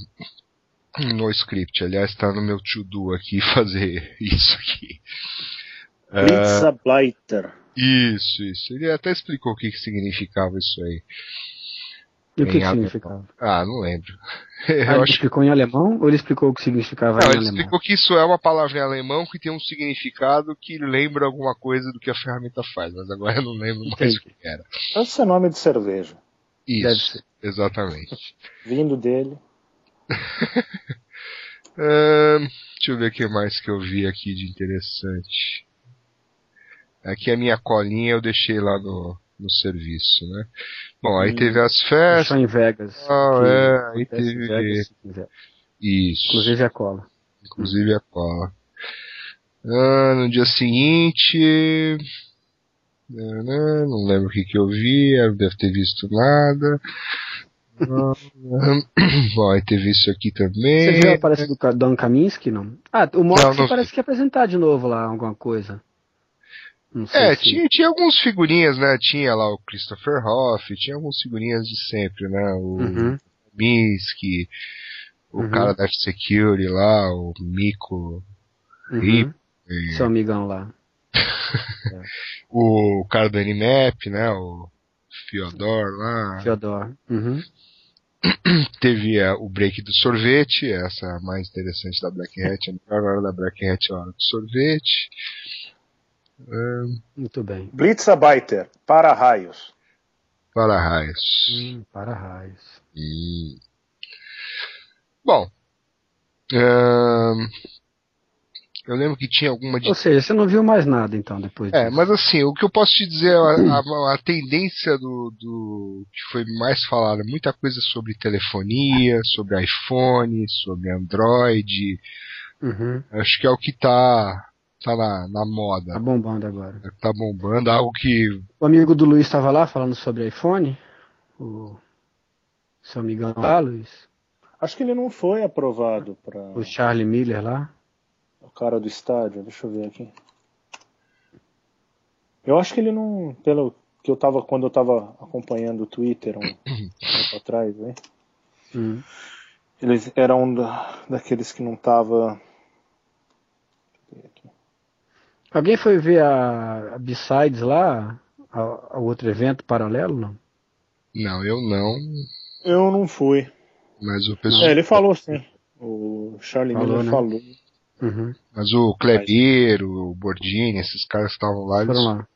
no script. Aliás, está no meu to-do aqui fazer isso aqui. É, Blitzableiter. isso, isso. Ele até explicou o que, que significava isso aí. E o que, que significava? Ah, não lembro. Ah, Eu ele acho explicou em alemão ou ele explicou o que significava Não, em ele alemão? explicou que isso é uma palavra em alemão que tem um significado que lembra alguma coisa do que a ferramenta faz, mas agora eu não lembro mais Entendi. o que era. Deve ser nome de cerveja. Deve Isso, ser. exatamente. Vindo dele. Deixa eu ver o que mais que eu vi aqui de interessante. Aqui a minha colinha eu deixei lá no, no serviço, né? Bom, aí Hum. teve as Só festas. em Vegas. Ah, é, aí teve. Vegas. Isso. Inclusive a cola. Inclusive a cola. Ah, no dia seguinte. né, né, Não lembro o que, que eu vi, eu devo ter visto nada. Aí teve isso aqui também. Você viu a palestra do Dan Kaminsky, não? Ah, o Mox Não, parece que ia apresentar de novo lá alguma coisa. É, se... tinha, tinha alguns figurinhas, né? Tinha lá o Christopher Hoff, tinha alguns figurinhas de sempre, né? O Uhum. Minsky, o Uhum. cara da F-Security lá, o Miko, Uhum. e Seu amigão lá. o cara do Animap, né? O Fyodor lá. Fyodor. Uhum. Teve é, o break do sorvete, essa é a mais interessante da Black Hat. A melhor hora da Black Hat é a hora do sorvete. Muito bem. Blitzarbeiter. Para raios. para raios. Hum, para raios. Hum. Bom. Eu lembro que tinha alguma de Ou seja, você não viu mais nada então depois É, disso. mas assim, o que eu posso te dizer, a, a- a tendência do, do que foi mais falada, muita coisa sobre telefonia, sobre iPhone, sobre Android, Uhum. acho que é o que tá, tá na, na Tá moda, bombando agora. tá bombando, algo que, O amigo do Luiz estava lá falando sobre iPhone. O seu amigão lá, Luiz. Acho que ele não foi aprovado para O Charlie Miller lá. Cara do estádio. Deixa eu ver aqui. Eu acho que ele não, pelo que eu tava quando eu tava acompanhando o Twitter um tempo atrás, né? Hum. Eles eram um da, daqueles que não tava. Alguém foi ver a, a B-Sides lá? A, a outro evento paralelo, não? não, eu não, Eu não fui. mas o pessoal, É, ele falou sim. O Charlie Falou, Miller né? falou. Uhum. mas o Kleber, o Bordini, esses caras que estavam lá, eles lá.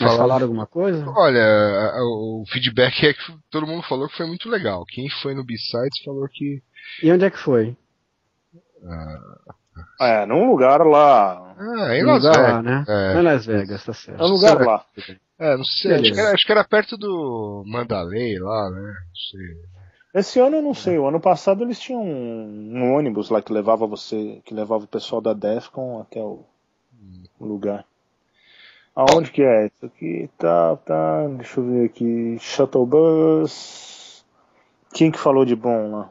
Mas Falaram- falaram alguma coisa? Olha, o feedback é que todo mundo falou que foi muito legal. Quem foi no B-Sides falou que. E onde é que foi? É, num lugar lá. Ah, em Las Vegas. lá, né? É. Não é Las Vegas, tá É certo. um lugar Será? lá. É, não sei. Acho que, era, acho que era perto do Mandalay lá, né? Não sei. Esse ano eu não sei. O ano passado eles tinham um, um ônibus lá que levava você, que levava o pessoal da Defcon até o, o lugar. Aonde que é? Isso aqui tá, tá. Deixa eu ver aqui. Shuttle Bus. Quem que falou de bom lá?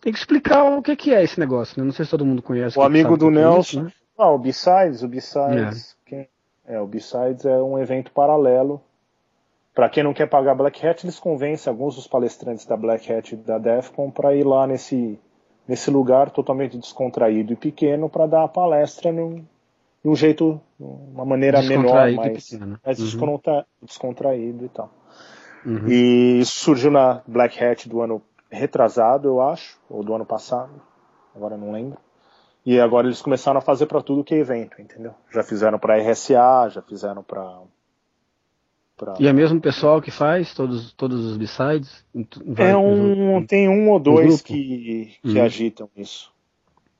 Tem que explicar o que, que é esse negócio, né? Não sei se todo mundo conhece. O amigo do é Nelson. isso, né? Ah, o B-Sides, o B-Sides. Quem... É, o B-Sides é um evento paralelo. Para quem não quer pagar Black Hat, eles convencem alguns dos palestrantes da Black Hat e da Defcon para ir lá nesse, nesse lugar totalmente descontraído e pequeno para dar a palestra num, num jeito, uma maneira menor, mais, mais Uhum. descontra- descontraído e tal. Uhum. E isso surgiu na Black Hat do ano retrasado, eu acho, ou do ano passado, agora não lembro. E agora eles começaram a fazer para tudo que é evento, entendeu? Já fizeram para RSA, já fizeram para pra... E é mesmo o pessoal que faz todos, todos os B-sides? É um, tem um ou dois que, que Uhum. agitam isso.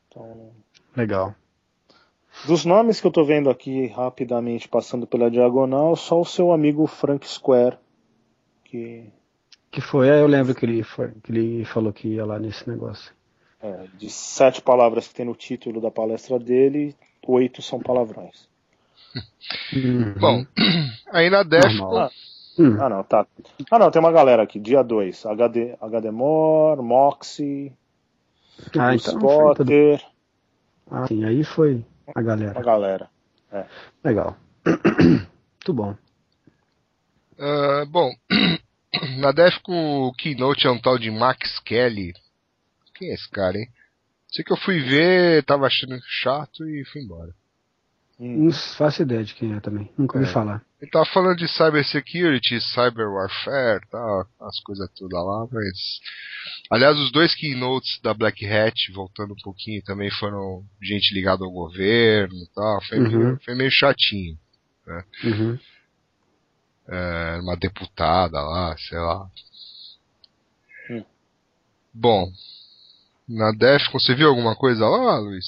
Então, Legal. dos nomes que eu tô vendo aqui rapidamente passando pela diagonal, só o seu amigo Frank Square, que Que foi? É, eu lembro que ele, foi, que ele falou que ia lá nesse negócio. é, de sete palavras que tem no título da palestra dele, oito são palavrões. Uhum. Bom, aí na Defcon. Normal. Hum. Ah, não, tá. Ah, não, tem uma galera aqui. Dia 2. HD, HDMore, Moxie, Ah, então. Spotter, Ah, sim, aí foi a galera. galera. Legal. Muito bom. ah, bom, na Defcon o keynote é um tal de Max Kelly. Quem é esse cara, hein? Sei que eu fui ver, tava achando chato e fui embora. Hum. Não faço ideia de quem é também. Nunca ouvi É. falar. Ele tava falando de cybersecurity, cyber warfare, tal, as coisas todas lá, mas. Aliás, os dois keynotes da Black Hat, voltando um pouquinho, também foram gente ligada ao governo e tal. Foi, Uhum. meio, foi meio chatinho. Uhum. É, uma deputada lá, sei lá. Hum. Bom, na Defcon, você viu alguma coisa lá, Luiz?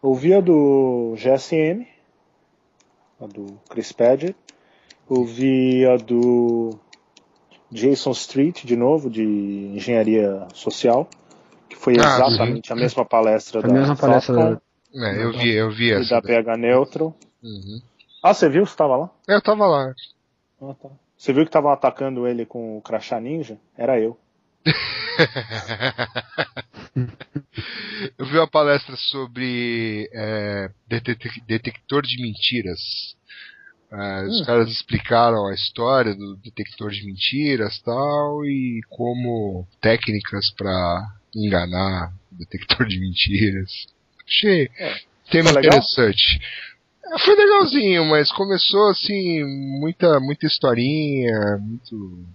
Ouvi a do GSM, a do Chris Padgett. Ouvi a do Jason Street, de novo, de Engenharia Social, que foi Ah, exatamente a mesma palestra A da mesma palestra Falcon É, eu vi, eu vi e essa. da. PH Neutral. Uhum. Ah, você viu? Você estava lá? Eu tava lá. Ah, tá. Você viu que estavam atacando ele com o crachá ninja? Era eu. Eu vi uma palestra sobre é, detec- detector de mentiras. É, os Hum. caras explicaram a história do detector de mentiras tal e como técnicas para enganar o detector de mentiras. Achei É. tema Foi legal? interessante. É, Foi legalzinho, mas começou assim muita muita historinha, muito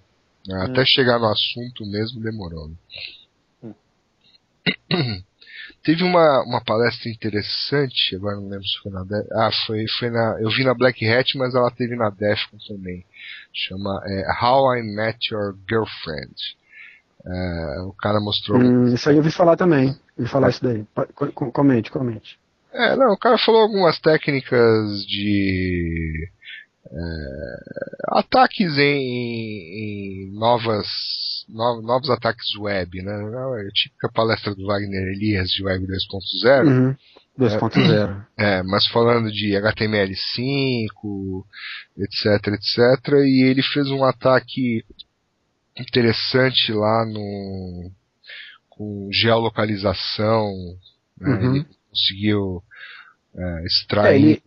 até chegar no assunto mesmo demorou. né? teve uma, uma palestra interessante, agora não lembro se foi na Def, ah, foi, foi na, eu vi na Black Hat, mas ela teve na Defcon também. Chama é, How I Met Your Girlfriend. É, o cara mostrou. Hum, isso aí eu ouvi falar também. Ouvi falar é. isso daí. Comente, comente. É, não, o cara falou algumas técnicas de é, ataques em, em novas no, novos ataques web, né? É a típica palestra do Wagner Elias de Web 2.0. Uhum. 2.0. É, é, mas falando de HTML5, etc, etc, e ele fez um ataque interessante lá no com geolocalização, né? Uhum. ele conseguiu é, extrair é, ele,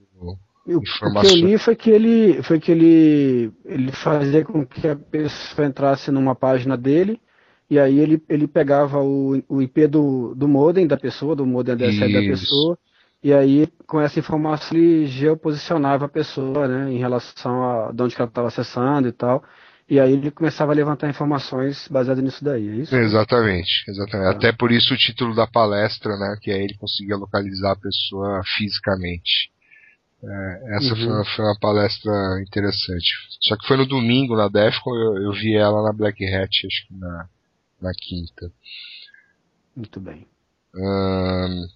o, que eu li foi que ele foi que ele ele fazia com que a pessoa entrasse numa página dele e aí ele, ele pegava o, o IP do, do modem da pessoa, do modem DSL da pessoa, e aí com essa informação ele geoposicionava a pessoa, né, em relação a de onde ela estava acessando e tal. E aí ele começava a levantar informações baseadas nisso daí, é isso? Exatamente, exatamente. Ah. Até por isso o título da palestra, né, que aí ele conseguia localizar a pessoa fisicamente. É, essa uhum. foi, uma, foi, uma, palestra interessante. Só que foi no domingo na Defcon, eu, eu vi ela na Black Hat, acho que na, na quinta. Muito bem. Hum,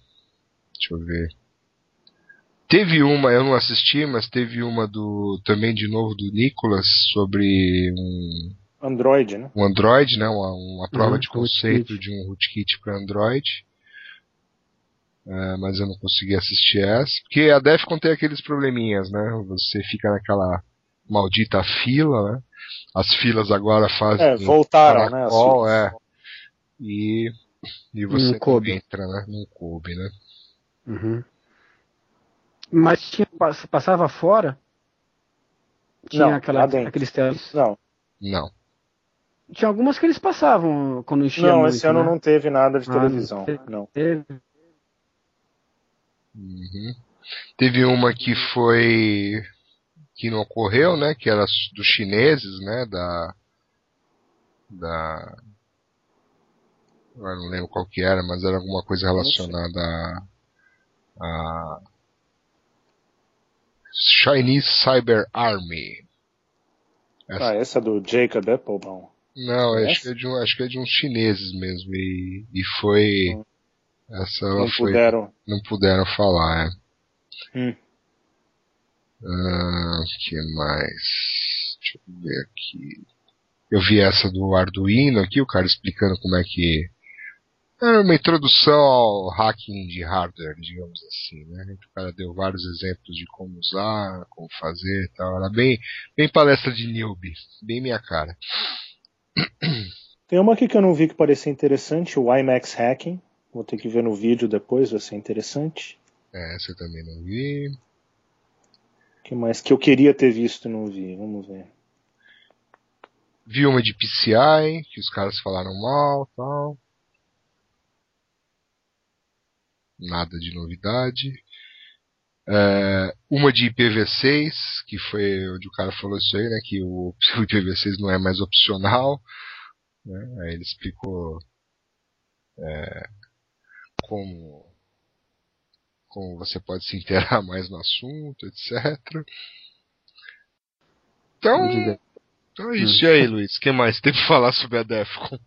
deixa eu ver. Teve uma, eu não assisti, mas teve uma do também de novo do Nicolas sobre um Android, né? Um Android, né? Uma, uma prova uhum, de conceito de um rootkit para Android. É, mas eu não consegui assistir essa. Porque a Defcon tem aqueles probleminhas, né? Você fica naquela maldita fila, né? As filas agora fazem. É, voltaram, né? Call, é. E, e você não entra, né? Não coube, né? Uhum. Mas tinha, passava fora? Tinha não, aquela, aqueles testes? Não. Não. Tinha algumas que eles passavam quando enchia Não, muito, esse ano né? não teve nada de ah, televisão. Não. Teve. Uhum. Teve uma que foi que não ocorreu, né? Que era dos chineses, né? Da da não lembro qual que era, mas era alguma coisa relacionada a, a Chinese Cyber Army. Essa... Ah, essa do Jacob Applebaum. Não, acho que, é de um, acho que é de uns chineses mesmo. E, e foi. Hum. Essa não foi, puderam. Não puderam falar, é. Hum. Ah, que mais? Deixa eu ver aqui. Eu vi essa do Arduino aqui, o cara explicando como é que. Era é uma introdução ao hacking de hardware, digamos assim, né? O cara deu vários exemplos de como usar, como fazer e tal. Era bem, bem palestra de newbie, bem minha cara. Tem uma aqui que eu não vi que parecia interessante, o IMAX Hacking. Vou ter que ver no vídeo depois, vai ser interessante. É, essa eu também não vi. O que mais que eu queria ter visto e não vi? Vamos ver. Vi uma de PCI, que os caras falaram mal tal. Nada de novidade. É, uma de IPv6, que foi onde o cara falou isso aí, né? Que o, o IPv6 não é mais opcional. Né, aí ele explicou é, como, como você pode se inteirar mais no assunto, etc. Então, então é isso. E aí, Luiz, o que mais tem pra falar sobre a Defcon?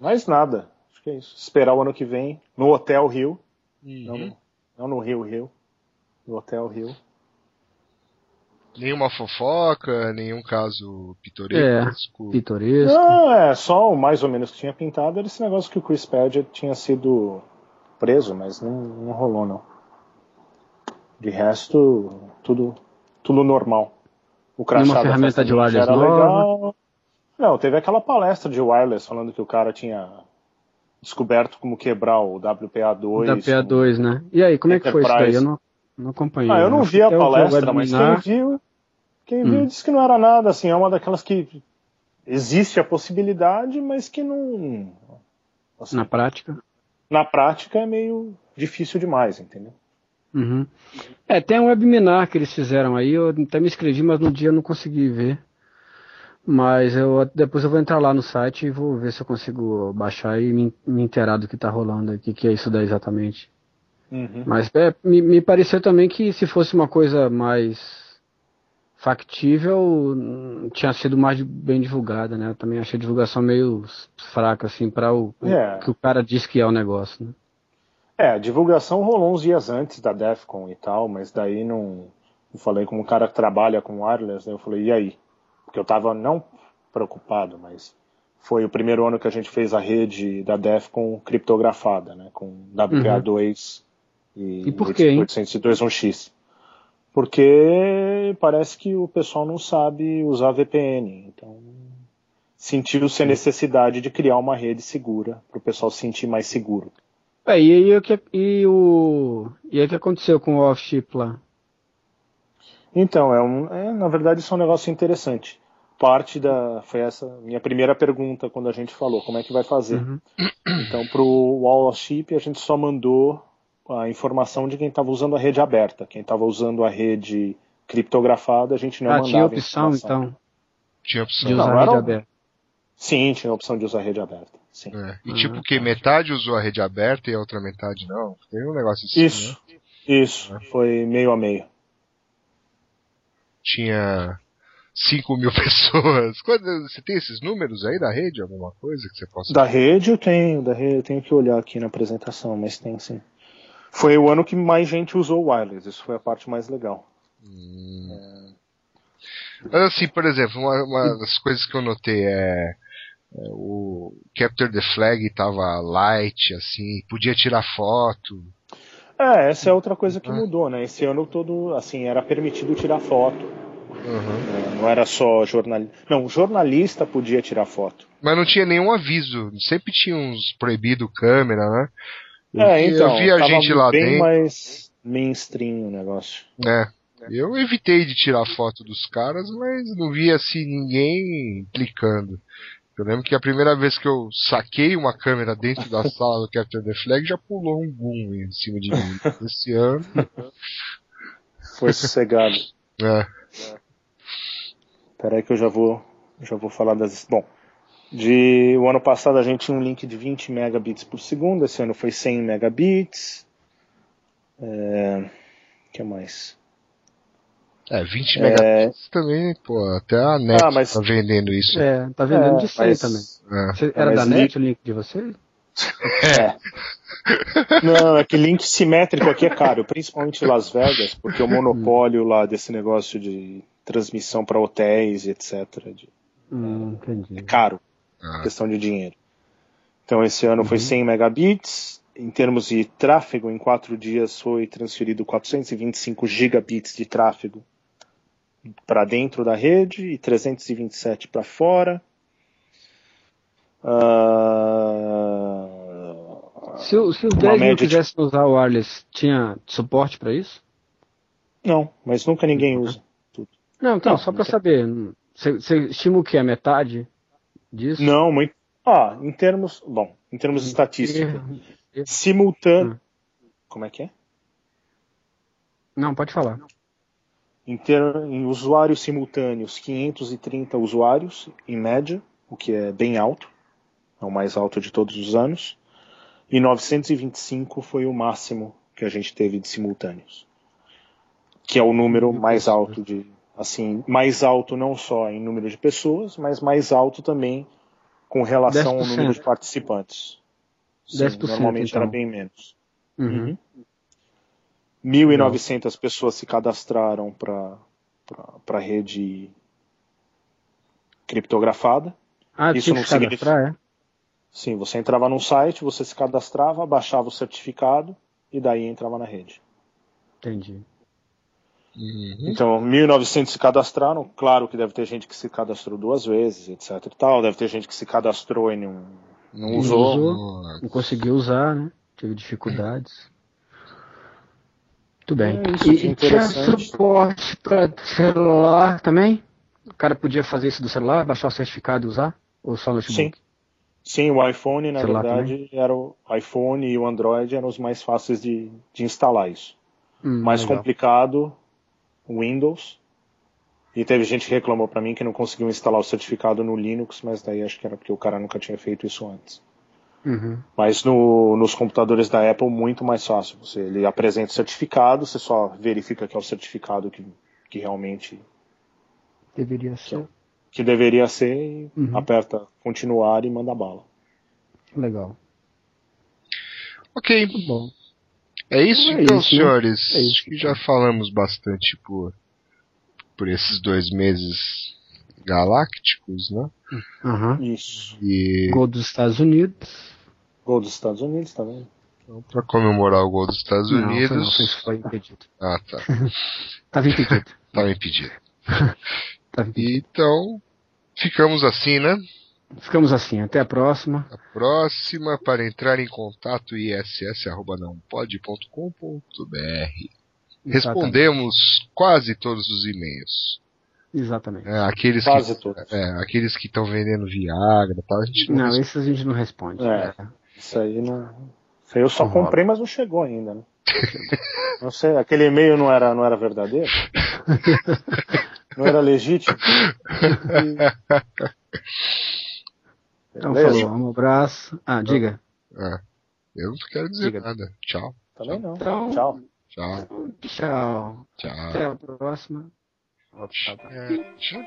Mais nada. Acho que é isso. Esperar o ano que vem no Hotel Rio. Uhum. Não, não no Rio Rio. No Hotel Rio. Nenhuma fofoca, nenhum caso pitoresco. É, pitoresco. Não, é, só o mais ou menos que tinha pintado era esse negócio que o Chris Padgett tinha sido preso, mas não, não rolou não. De resto, tudo, tudo normal. O crachá uma ferramenta de wireless era nova. legal. Não, teve aquela palestra de wireless falando que o cara tinha descoberto como quebrar o WPA2. WPA2, né? E aí, como Enterprise. é que foi isso daí? Eu não, não acompanhei. Ah, eu não vi a palestra, mas quem viu, quem viu hum. disse que não era nada, assim, é uma daquelas que existe a possibilidade, mas que não. Assim, Na prática? Na prática é meio difícil demais, entendeu? Uhum. É, tem um webinar que eles fizeram aí, eu até me inscrevi, mas no dia eu não consegui ver. Mas eu depois eu vou entrar lá no site e vou ver se eu consigo baixar e me, me inteirar do que tá rolando, o que, que é isso daí exatamente. Uhum. Mas é, me, me pareceu também que se fosse uma coisa mais factível, tinha sido mais bem divulgada, né? Eu também achei a divulgação meio fraca, assim, para o, É. o que o cara diz que é o negócio, né? É, a divulgação rolou uns dias antes da DEFCON e tal, mas daí não. Eu falei com um cara que trabalha com wireless, daí eu falei, e aí? Porque eu tava não preocupado, mas foi o primeiro ano que a gente fez a rede da DEFCON criptografada, né? Com WPA2 e, E por quê, hein? 802.1x. Porque parece que o pessoal não sabe usar VPN, então sentiu-se a necessidade de criar uma rede segura para o pessoal se sentir mais seguro. É, e aí o que e o e aí o que aconteceu com o off-chip lá? Então, é um, é, na verdade, isso é um negócio interessante. Parte da. Foi essa minha primeira pergunta quando a gente falou, como é que vai fazer? Uhum. Então, para o Wall of Chip, a gente só mandou a informação de quem estava usando a rede aberta. Quem estava usando a rede criptografada, a gente não ah, mandava. tinha opção informação. então Tinha opção. de usar Não, a rede um- aberta. Sim, tinha a opção de usar a rede aberta. Sim. É. E Ah, tipo que metade usou a rede aberta e a outra metade não. Tem um negócio assim, Isso, né? isso. Foi meio a meio. Tinha 5 mil pessoas. Quando, você tem esses números aí da rede? Alguma coisa que você possa... Da rede eu tenho, da rede eu tenho que olhar aqui na apresentação, mas tem sim. Foi o ano que mais gente usou o wireless, isso foi a parte mais legal. Hum. Mas assim, por exemplo, uma, uma das coisas que eu notei é, é o Capture the Flag tava light, assim, podia tirar foto. É, essa é outra coisa que Ah. mudou, né? Esse ano todo, assim, era permitido tirar foto. Uhum. né? Não era só jornalista. Não, jornalista podia tirar foto. Mas não tinha nenhum aviso. Sempre tinha uns proibido câmera, né? Eu é, então. eu vi a tava gente lá bem dentro. mais mainstream o negócio. É. Eu evitei de tirar foto dos caras, mas não vi assim ninguém clicando. Eu lembro que a primeira vez que eu saquei uma câmera dentro da sala do Capture the Flag já pulou um boom em cima de mim. Esse ano. Foi sossegado. É. Peraí que eu já vou, já vou falar das. Bom, de o ano passado a gente tinha um link de 20 megabits por segundo, esse ano foi 100 megabits. É, que mais? É, 20 É. megabits também, pô, até a net Ah, mas- tá vendendo isso. É, tá vendendo É, de 100 mas- também. É. Você- era mas da li- net o link de vocês? É. Não, é que link simétrico aqui é caro, principalmente em Las Vegas, porque o monopólio lá desse negócio de transmissão para hotéis e etc. de- Hum, entendi. é caro, Ah. questão de dinheiro. Então esse ano foi 100 megabits. Em termos de tráfego, em quatro dias foi transferido 425 gigabits de tráfego para dentro da rede e 327 para fora. Ah, Se, o- se os Uma 10 mil média de- quisessem usar o wireless, tinha suporte pra isso? Não, mas nunca ninguém usa. Não, então, Não, só tem. saber. Você você estima o que? A metade disso? Não, muito. Ah, em termos. Bom, em termos estatísticos. Simultâneo. Hum. Como é que é? Não, pode falar. Em, ter, em usuários simultâneos, 530 usuários, em média, o que é bem alto. É o mais alto de todos os anos. E 925 foi o máximo que a gente teve de simultâneos. Que é o número mais alto de. Assim, mais alto não só em número de pessoas, mas mais alto também com relação ao 10%. número de participantes. Sim, 10%, normalmente então. era bem menos. Uhum. 1.900 pessoas se cadastraram para a rede criptografada. Ah, Isso não cadastrar, é? Sim, você entrava num site, você se cadastrava, baixava o certificado e daí entrava na rede. Entendi. Uhum. Então, 1.900 se cadastraram. Claro que deve ter gente que se cadastrou duas vezes, etc e tal. Deve ter gente que se cadastrou e não, não Não usou. usou. Não conseguiu usar, né? Teve dificuldades. Muito bem. É, isso e, tinha suporte para celular também? O cara podia fazer isso do celular, baixar o certificado e usar? Ou só notebook? Sim, o iPhone, na Celular verdade, era o iPhone e o Android eram os mais fáceis de, de instalar isso. Hum, Mais legal. complicado, Windows. E teve gente que reclamou para mim que não conseguiu instalar o certificado no Linux, mas daí acho que era porque o cara nunca tinha feito isso antes. Uhum. Mas no, nos computadores da Apple, muito mais fácil. Você, ele apresenta o certificado, você só verifica que é o certificado que, que realmente Deveria ser. que deveria ser e Uhum. aperta continuar e manda bala. Legal. Ok, Muito bom. É isso É então, isso, né? senhores. É isso, Acho que já falamos bastante por, por esses dois meses galácticos, né? Aham. Isso. E Gol dos Estados Unidos. Gol dos Estados Unidos, tá vendo? então, pra comemorar o gol dos Estados Não, foi, Unidos. não, foi, isso foi impedido. Ah, tá. Tava impedido. Tava impedido. Tava impedido. Então, ficamos assim, né? Ficamos assim. Até a próxima. A próxima, para entrar em contato, iss.nãopode.com.br. Respondemos quase todos os e-mails. Exatamente. É, aqueles Quase que, todos. é, aqueles que estão vendendo Viagra, tá? A gente não, Não, esses a gente não responde. É. Isso aí não. Isso aí eu só Não rola. comprei, mas não chegou ainda, né? Não sei, aquele e-mail não era, não era verdadeiro? Não era legítimo? Então Beleza? falou. Um abraço. Ah, diga. É. Eu não quero dizer Diga. nada. Tchau. Também não. Então- Tchau. Tchau. Tchau. Tchau. Até a próxima. É, tchau.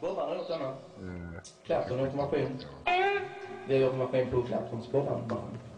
Båtarna luktar nu. Clapton information. Vi har information på Claptons båtar. Jag